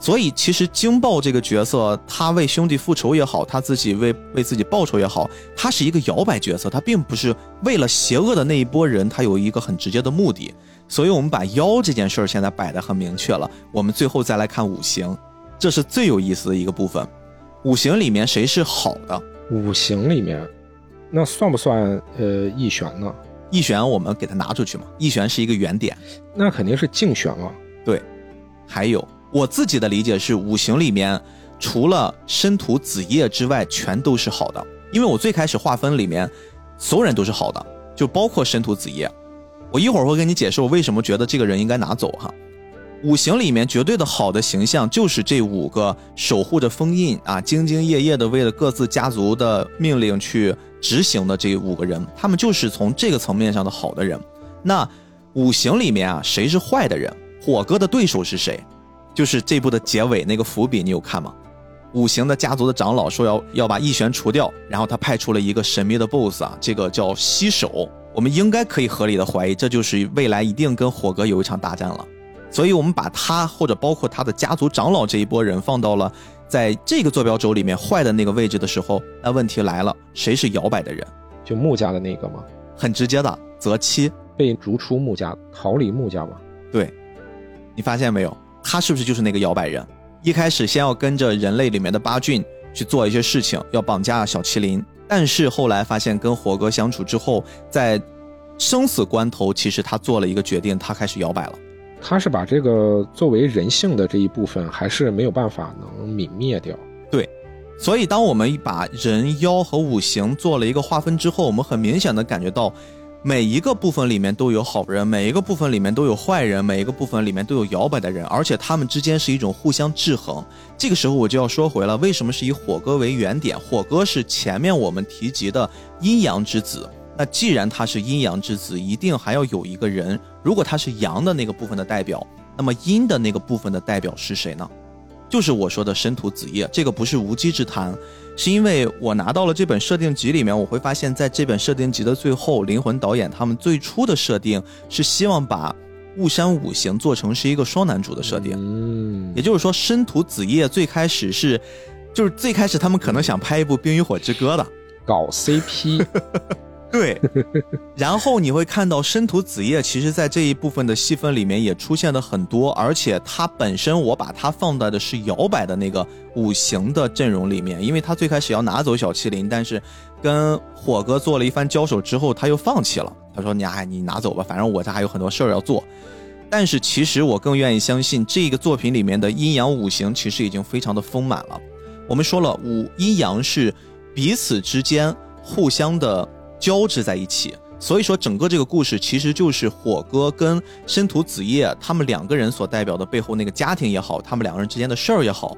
Speaker 1: 所以，其实惊爆这个角色，他为兄弟复仇也好，他自己为为自己报仇也好，他是一个摇摆角色，他并不是为了邪恶的那一波人，他有一个很直接的目的。所以，我们把妖这件事儿现在摆得很明确了。我们最后再来看五行，这是最有意思的一个部分。五行里面谁是好的？
Speaker 2: 五行里面，那算不算呃易玄呢？
Speaker 1: 易玄我们给它拿出去嘛？易玄是一个原点，
Speaker 2: 那肯定是竞玄了。
Speaker 1: 对，还有。我自己的理解是，五行里面除了申土子夜之外，全都是好的。因为我最开始划分里面，所有人都是好的，就包括申土子夜。我一会儿会跟你解释我为什么觉得这个人应该拿走哈。五行里面绝对的好的形象就是这五个守护着封印啊，兢兢业业的为了各自家族的命令去执行的这五个人，他们就是从这个层面上的好的人。那五行里面啊，谁是坏的人？火哥的对手是谁？就是这部的结尾那个伏笔，你有看吗？五行的家族的长老说要要把易玄除掉，然后他派出了一个神秘的 BOSS 啊，这个叫西手。我们应该可以合理的怀疑，这就是未来一定跟火哥有一场大战了。所以我们把他或者包括他的家族长老这一波人放到了在这个坐标轴里面坏的那个位置的时候，那问题来了，谁是摇摆的人？
Speaker 2: 就穆家的那个吗？
Speaker 1: 很直接的，泽七
Speaker 2: 被逐出穆家，逃离穆家吗？
Speaker 1: 对，你发现没有？他是不是就是那个摇摆人？一开始先要跟着人类里面的八骏去做一些事情，要绑架小麒麟，但是后来发现跟火哥相处之后，在生死关头，其实他做了一个决定，他开始摇摆了。
Speaker 2: 他是把这个作为人性的这一部分，还是没有办法能泯灭掉。
Speaker 1: 对，所以当我们把人妖和五行做了一个划分之后，我们很明显的感觉到。每一个部分里面都有好人，每一个部分里面都有坏人，每一个部分里面都有摇摆的人，而且他们之间是一种互相制衡。这个时候我就要说回了，为什么是以火哥为原点？火哥是前面我们提及的阴阳之子，那既然他是阴阳之子，一定还要有一个人。如果他是阳的那个部分的代表，那么阴的那个部分的代表是谁呢？就是我说的申屠子夜，这个不是无稽之谈。是因为我拿到了这本设定集里面，我会发现，在这本设定集的最后，灵魂导演他们最初的设定是希望把雾山五行做成是一个双男主的设定。
Speaker 2: 嗯，
Speaker 1: 也就是说，申屠子夜最开始是，就是最开始他们可能想拍一部《冰与火之歌》的，
Speaker 2: 搞 CP。
Speaker 1: 对，然后你会看到申屠子夜，其实在这一部分的戏份里面也出现的很多，而且他本身我把它放在的是摇摆的那个五行的阵容里面，因为他最开始要拿走小麒麟，但是跟火哥做了一番交手之后，他又放弃了。他说：“你哎，你拿走吧，反正我这还有很多事儿要做。”但是其实我更愿意相信这个作品里面的阴阳五行其实已经非常的丰满了。我们说了，五阴阳是彼此之间互相的。交织在一起，所以说整个这个故事其实就是火哥跟申屠子夜他们两个人所代表的背后那个家庭也好，他们两个人之间的事儿也好，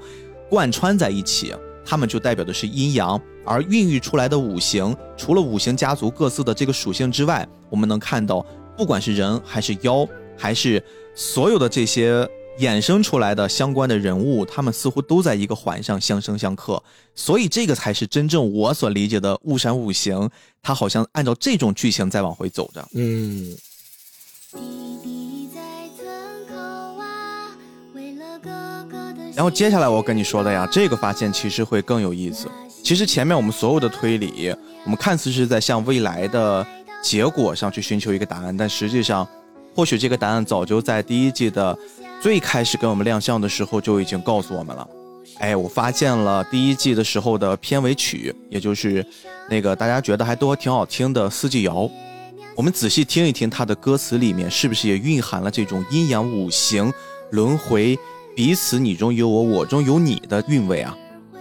Speaker 1: 贯穿在一起，他们就代表的是阴阳，而孕育出来的五行，除了五行家族各自的这个属性之外，我们能看到，不管是人还是妖，还是所有的这些。衍生出来的相关的人物，他们似乎都在一个环上相生相克，所以这个才是真正我所理解的雾山五行。它好像按照这种剧情在往回走着。
Speaker 2: 嗯。
Speaker 1: 然后接下来我跟你说的呀，这个发现其实会更有意思。其实前面我们所有的推理，我们看似是在向未来的结果上去寻求一个答案，但实际上，或许这个答案早就在第一季的。最开始跟我们亮相的时候就已经告诉我们了，哎，我发现了第一季的时候的片尾曲，也就是那个大家觉得还都挺好听的《四季谣》，我们仔细听一听它的歌词里面是不是也蕴含了这种阴阳五行轮回、彼此你中有我，我中有你的韵味啊？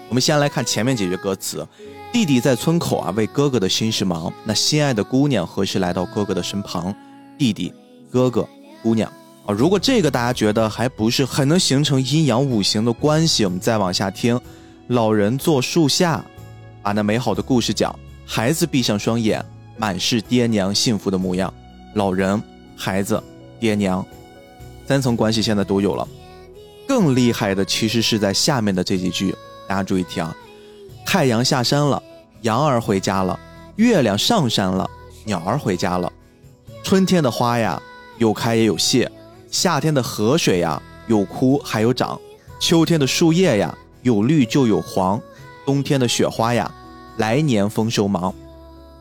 Speaker 1: 我们先来看前面几句歌词：弟弟在村口啊，为哥哥的心事忙。那心爱的姑娘何时来到哥哥的身旁？弟弟、哥哥、姑娘。啊，如果这个大家觉得还不是很能形成阴阳五行的关系，我们再往下听。老人坐树下，把那美好的故事讲。孩子闭上双眼，满是爹娘幸福的模样。老人、孩子、爹娘，三层关系现在都有了。更厉害的其实是在下面的这几句，大家注意听啊。太阳下山了，羊儿回家了；月亮上山了，鸟儿回家了。春天的花呀，有开也有谢。夏天的河水呀，有枯还有长；秋天的树叶呀，有绿就有黄；冬天的雪花呀，来年丰收忙。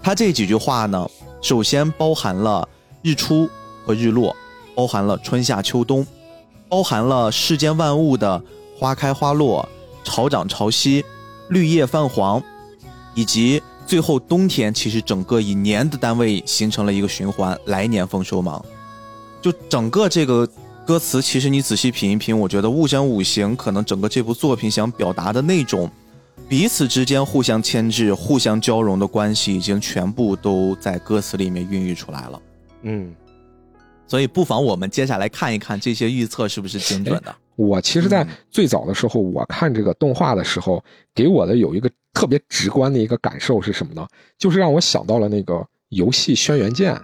Speaker 1: 他这几句话呢，首先包含了日出和日落，包含了春夏秋冬，包含了世间万物的花开花落、潮涨潮汐、绿叶泛黄，以及最后冬天，其实整个以年的单位形成了一个循环，来年丰收忙。就整个这个歌词，其实你仔细品一品，我觉得《雾山五行》可能整个这部作品想表达的那种彼此之间互相牵制、互相交融的关系，已经全部都在歌词里面孕育出来了。
Speaker 2: 嗯，
Speaker 1: 所以不妨我们接下来看一看这些预测是不是精准的。
Speaker 2: 我其实，在最早的时候，我看这个动画的时候，给我的有一个特别直观的一个感受是什么呢？就是让我想到了那个游戏《轩辕剑》。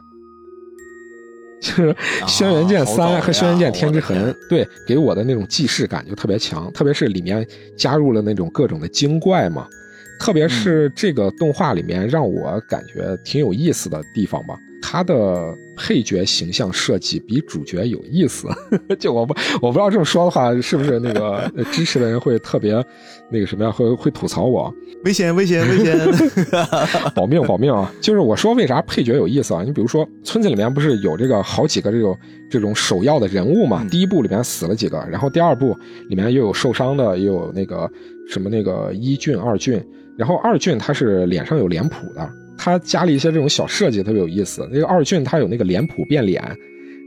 Speaker 2: 就是《轩辕剑三》和《轩辕剑天之痕》，对，给我的那种既视感就特别强，特别是里面加入了那种各种的精怪嘛，特别是这个动画里面让我感觉挺有意思的地方吧，他的配角形象设计比主角有意思。就我不我不知道这么说的话，是不是那个 支持的人会特别那个什么呀？会会吐槽我？
Speaker 1: 危险危险危险！
Speaker 2: 保命保命啊！就是我说为啥配角有意思啊？你比如说村子里面不是有这个好几个这种这种首要的人物嘛？第一部里面死了几个，然后第二部里面又有受伤的，又有那个什么那个一俊二俊，然后二俊他是脸上有脸谱的。他加了一些这种小设计，特别有意思。那个二俊他有那个脸谱变脸，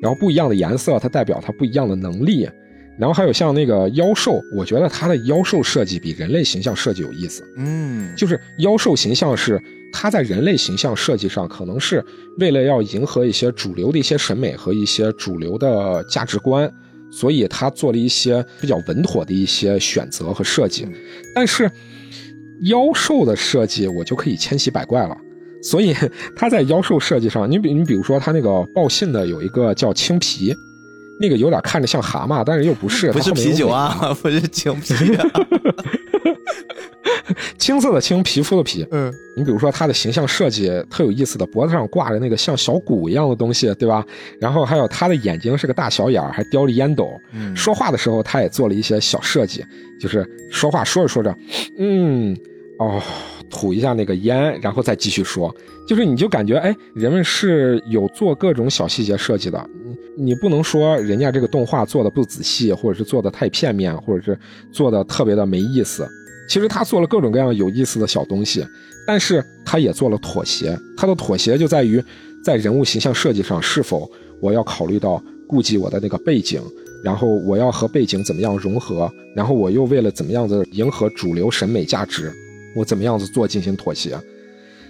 Speaker 2: 然后不一样的颜色，它代表他不一样的能力。然后还有像那个妖兽，我觉得他的妖兽设计比人类形象设计有意思。
Speaker 1: 嗯，
Speaker 2: 就是妖兽形象是他在人类形象设计上，可能是为了要迎合一些主流的一些审美和一些主流的价值观，所以他做了一些比较稳妥的一些选择和设计。但是妖兽的设计，我就可以千奇百怪了。所以 他在妖兽设计上，你比你比如说他那个报信的有一个叫青皮，那个有点看着像蛤蟆，但是又不是，
Speaker 1: 不是啤酒啊，不是青皮，
Speaker 2: 青色的青，皮肤的皮。
Speaker 1: 嗯，
Speaker 2: 你比如说他的形象设计特有意思的，脖子上挂着那个像小鼓一样的东西，对吧？然后还有他的眼睛是个大小眼儿，还叼着烟斗。
Speaker 1: 嗯，
Speaker 2: 说话的时候他也做了一些小设计，就是说话说着说着，嗯，哦。吐一下那个烟，然后再继续说，就是你就感觉哎，人们是有做各种小细节设计的。你你不能说人家这个动画做的不仔细，或者是做的太片面，或者是做的特别的没意思。其实他做了各种各样有意思的小东西，但是他也做了妥协。他的妥协就在于在人物形象设计上，是否我要考虑到顾及我的那个背景，然后我要和背景怎么样融合，然后我又为了怎么样的迎合主流审美价值。我怎么样子做进行妥协，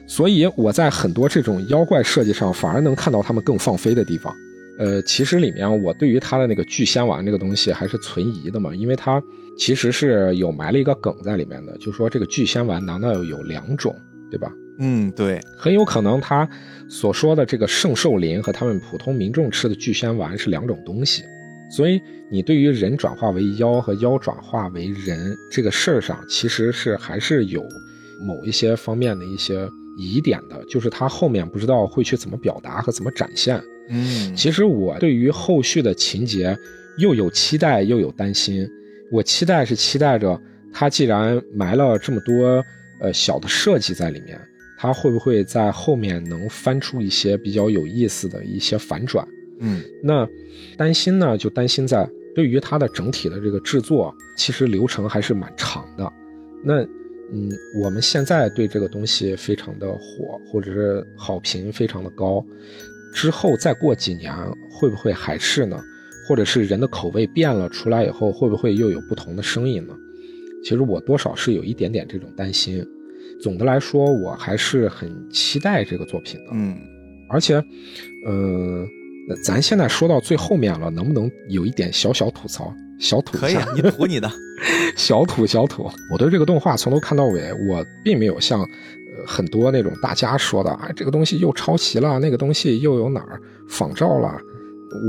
Speaker 2: 所以我在很多这种妖怪设计上反而能看到他们更放飞的地方。呃，其实里面我对于他的那个聚仙丸这个东西还是存疑的嘛，因为它其实是有埋了一个梗在里面的，就说这个聚仙丸难道有两种，对吧？
Speaker 1: 嗯，对，
Speaker 2: 很有可能他所说的这个圣兽林和他们普通民众吃的聚仙丸是两种东西。所以，你对于人转化为妖和妖转化为人这个事儿上，其实是还是有某一些方面的一些疑点的，就是他后面不知道会去怎么表达和怎么展现。
Speaker 1: 嗯，
Speaker 2: 其实我对于后续的情节又有期待又有担心。我期待是期待着他既然埋了这么多呃小的设计在里面，他会不会在后面能翻出一些比较有意思的一些反转？
Speaker 1: 嗯，
Speaker 2: 那担心呢，就担心在对于它的整体的这个制作，其实流程还是蛮长的。那，嗯，我们现在对这个东西非常的火，或者是好评非常的高，之后再过几年会不会还是呢？或者是人的口味变了，出来以后会不会又有不同的声音呢？其实我多少是有一点点这种担心。总的来说，我还是很期待这个作品的。
Speaker 1: 嗯，
Speaker 2: 而且，呃。咱现在说到最后面了，能不能有一点小小吐槽？小吐
Speaker 1: 可以，你吐你的，
Speaker 2: 小吐小吐。我对这个动画从头看到尾，我并没有像呃很多那种大家说的啊，这个东西又抄袭了，那个东西又有哪儿仿照了。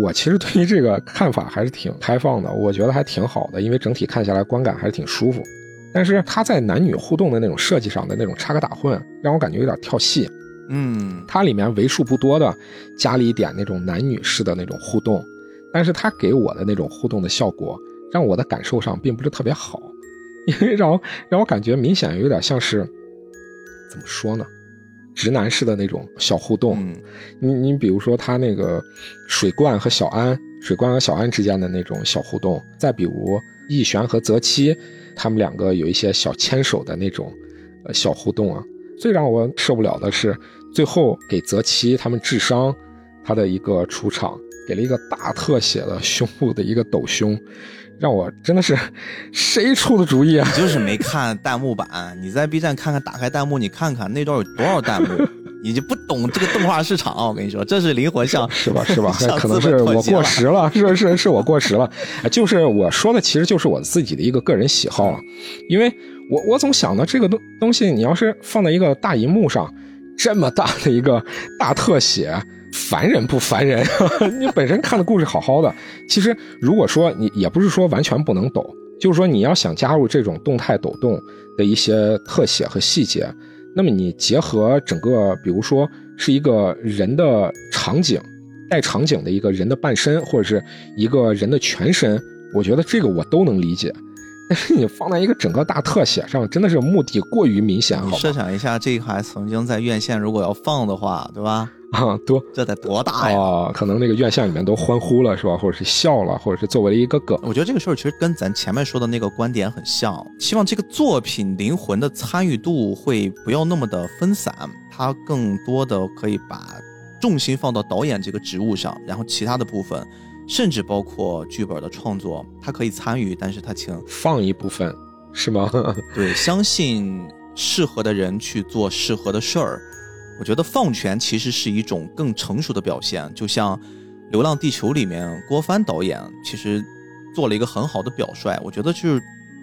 Speaker 2: 我其实对于这个看法还是挺开放的，我觉得还挺好的，因为整体看下来观感还是挺舒服。但是他在男女互动的那种设计上的那种插科打诨，让我感觉有点跳戏。
Speaker 1: 嗯，
Speaker 2: 它里面为数不多的加了一点那种男女式的那种互动，但是它给我的那种互动的效果，让我的感受上并不是特别好，因为让我让我感觉明显有点像是怎么说呢，直男式的那种小互动。你你比如说他那个水罐和小安，水罐和小安之间的那种小互动，再比如逸玄和泽七，他们两个有一些小牵手的那种呃小互动啊。最让我受不了的是。最后给泽七他们治伤，他的一个出场，给了一个大特写的胸部的一个抖胸，让我真的是谁出的主意啊？
Speaker 1: 你就是没看弹幕版，你在 B 站看看，打开弹幕你看看那段有多少弹幕，你就不懂这个动画市场。我跟你说，这是灵魂像
Speaker 2: 是吧？是吧？可能是我过时了，是是是我过时了。就是我说的，其实就是我自己的一个个人喜好了，因为我我总想到，这个东东西你要是放在一个大荧幕上。这么大的一个大特写，烦人不烦人？你本身看的故事好好的，其实如果说你也不是说完全不能抖，就是说你要想加入这种动态抖动的一些特写和细节，那么你结合整个，比如说是一个人的场景，带场景的一个人的半身，或者是一个人的全身，我觉得这个我都能理解。但是你放在一个整个大特写上，真的是目的过于明显，好
Speaker 1: 设想一下，这个还曾经在院线如果要放的话，对吧？
Speaker 2: 啊，多
Speaker 1: 这得多大呀？
Speaker 2: 可能那个院线里面都欢呼了，是吧？或者是笑了，或者是作为了一个梗。
Speaker 1: 我觉得这个事儿其实跟咱前面说的那个观点很像，希望这个作品灵魂的参与度会不要那么的分散，它更多的可以把重心放到导演这个职务上，然后其他的部分，甚至包括剧本的创作，他可以参与，但是他请
Speaker 2: 放一部分，是吗？
Speaker 1: 对，相信适合的人去做适合的事儿。我觉得放权其实是一种更成熟的表现，就像《流浪地球》里面郭帆导演其实做了一个很好的表率。我觉得就是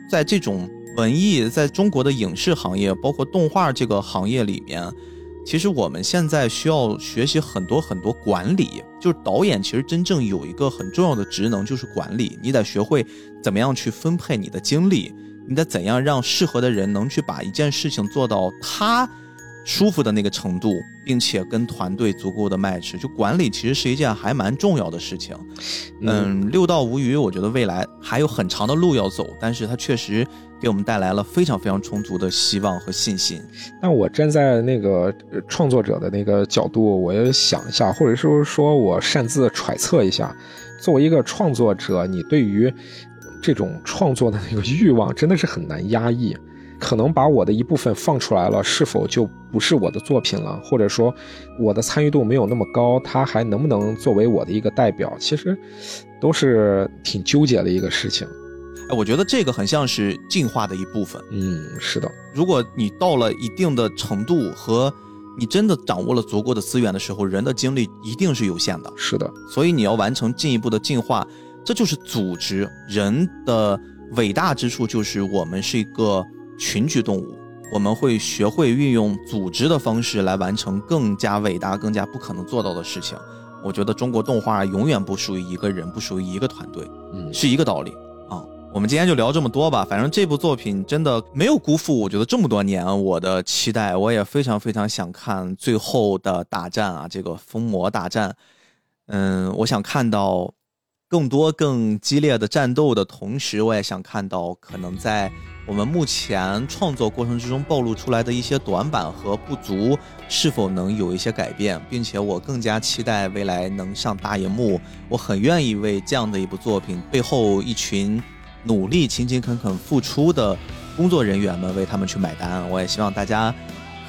Speaker 1: 在这种文艺，在中国的影视行业，包括动画这个行业里面，其实我们现在需要学习很多很多管理。就是导演其实真正有一个很重要的职能，就是管理。你得学会怎么样去分配你的精力，你得怎样让适合的人能去把一件事情做到他。舒服的那个程度，并且跟团队足够的 match，就管理其实是一件还蛮重要的事情。嗯，六道无余，我觉得未来还有很长的路要走，但是它确实给我们带来了非常非常充足的希望和信心。
Speaker 2: 那我站在那个创作者的那个角度，我也想一下，或者是说我擅自揣测一下，作为一个创作者，你对于这种创作的那个欲望真的是很难压抑。可能把我的一部分放出来了，是否就不是我的作品了？或者说，我的参与度没有那么高，它还能不能作为我的一个代表？其实，都是挺纠结的一个事情。
Speaker 1: 哎，我觉得这个很像是进化的一部分。
Speaker 2: 嗯，是的。
Speaker 1: 如果你到了一定的程度，和你真的掌握了足够的资源的时候，人的精力一定是有限的。
Speaker 2: 是的。
Speaker 1: 所以你要完成进一步的进化，这就是组织人的伟大之处，就是我们是一个。群居动物，我们会学会运用组织的方式来完成更加伟大、更加不可能做到的事情。我觉得中国动画永远不属于一个人，不属于一个团队，
Speaker 2: 嗯，
Speaker 1: 是一个道理啊。我们今天就聊这么多吧，反正这部作品真的没有辜负我觉得这么多年我的期待，我也非常非常想看最后的大战啊，这个封魔大战。嗯，我想看到更多更激烈的战斗的同时，我也想看到可能在。我们目前创作过程之中暴露出来的一些短板和不足，是否能有一些改变？并且我更加期待未来能上大荧幕。我很愿意为这样的一部作品背后一群努力、勤勤恳恳付出的工作人员们为他们去买单。我也希望大家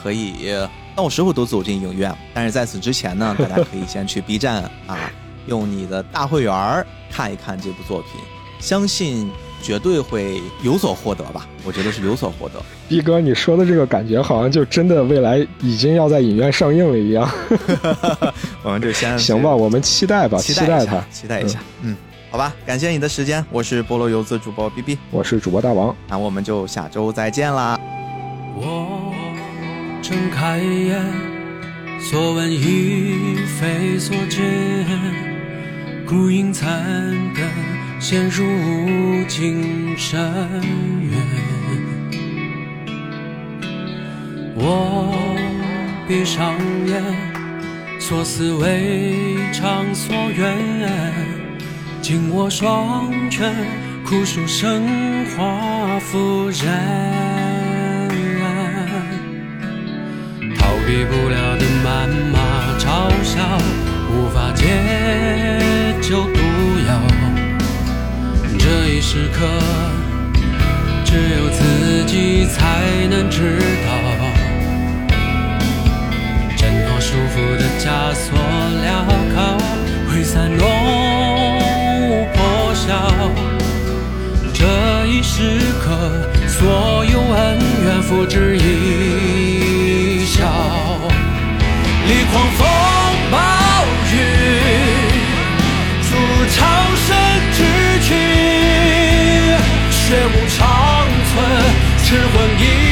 Speaker 1: 可以到时候都走进影院。但是在此之前呢，大家可以先去 B 站啊，用你的大会员看一看这部作品，相信。绝对会有所获得吧？我觉得是有所获得。
Speaker 2: 逼哥，你说的这个感觉好像就真的未来已经要在影院上映了一样。
Speaker 1: 我们就先
Speaker 2: 行吧，我们期待吧，
Speaker 1: 期
Speaker 2: 待它，
Speaker 1: 期待一下。嗯，好吧，感谢你的时间，我是菠萝游子主播 B B，
Speaker 2: 我是主播大王，
Speaker 1: 那我们就下周再见啦。
Speaker 3: 我睁开眼，所闻已非所见，孤影残灯。陷入无尽深渊，我闭上眼，所思未偿所愿，紧握双拳，苦数生化复燃，逃避不了的谩骂嘲笑，无法解救毒药。这一时刻，只有自己才能知道。挣脱束缚的枷锁，镣铐挥散落笑。这一时刻，所有恩怨付之一笑。离狂风暴雨，筑长生之躯。血无长存，赤魂一。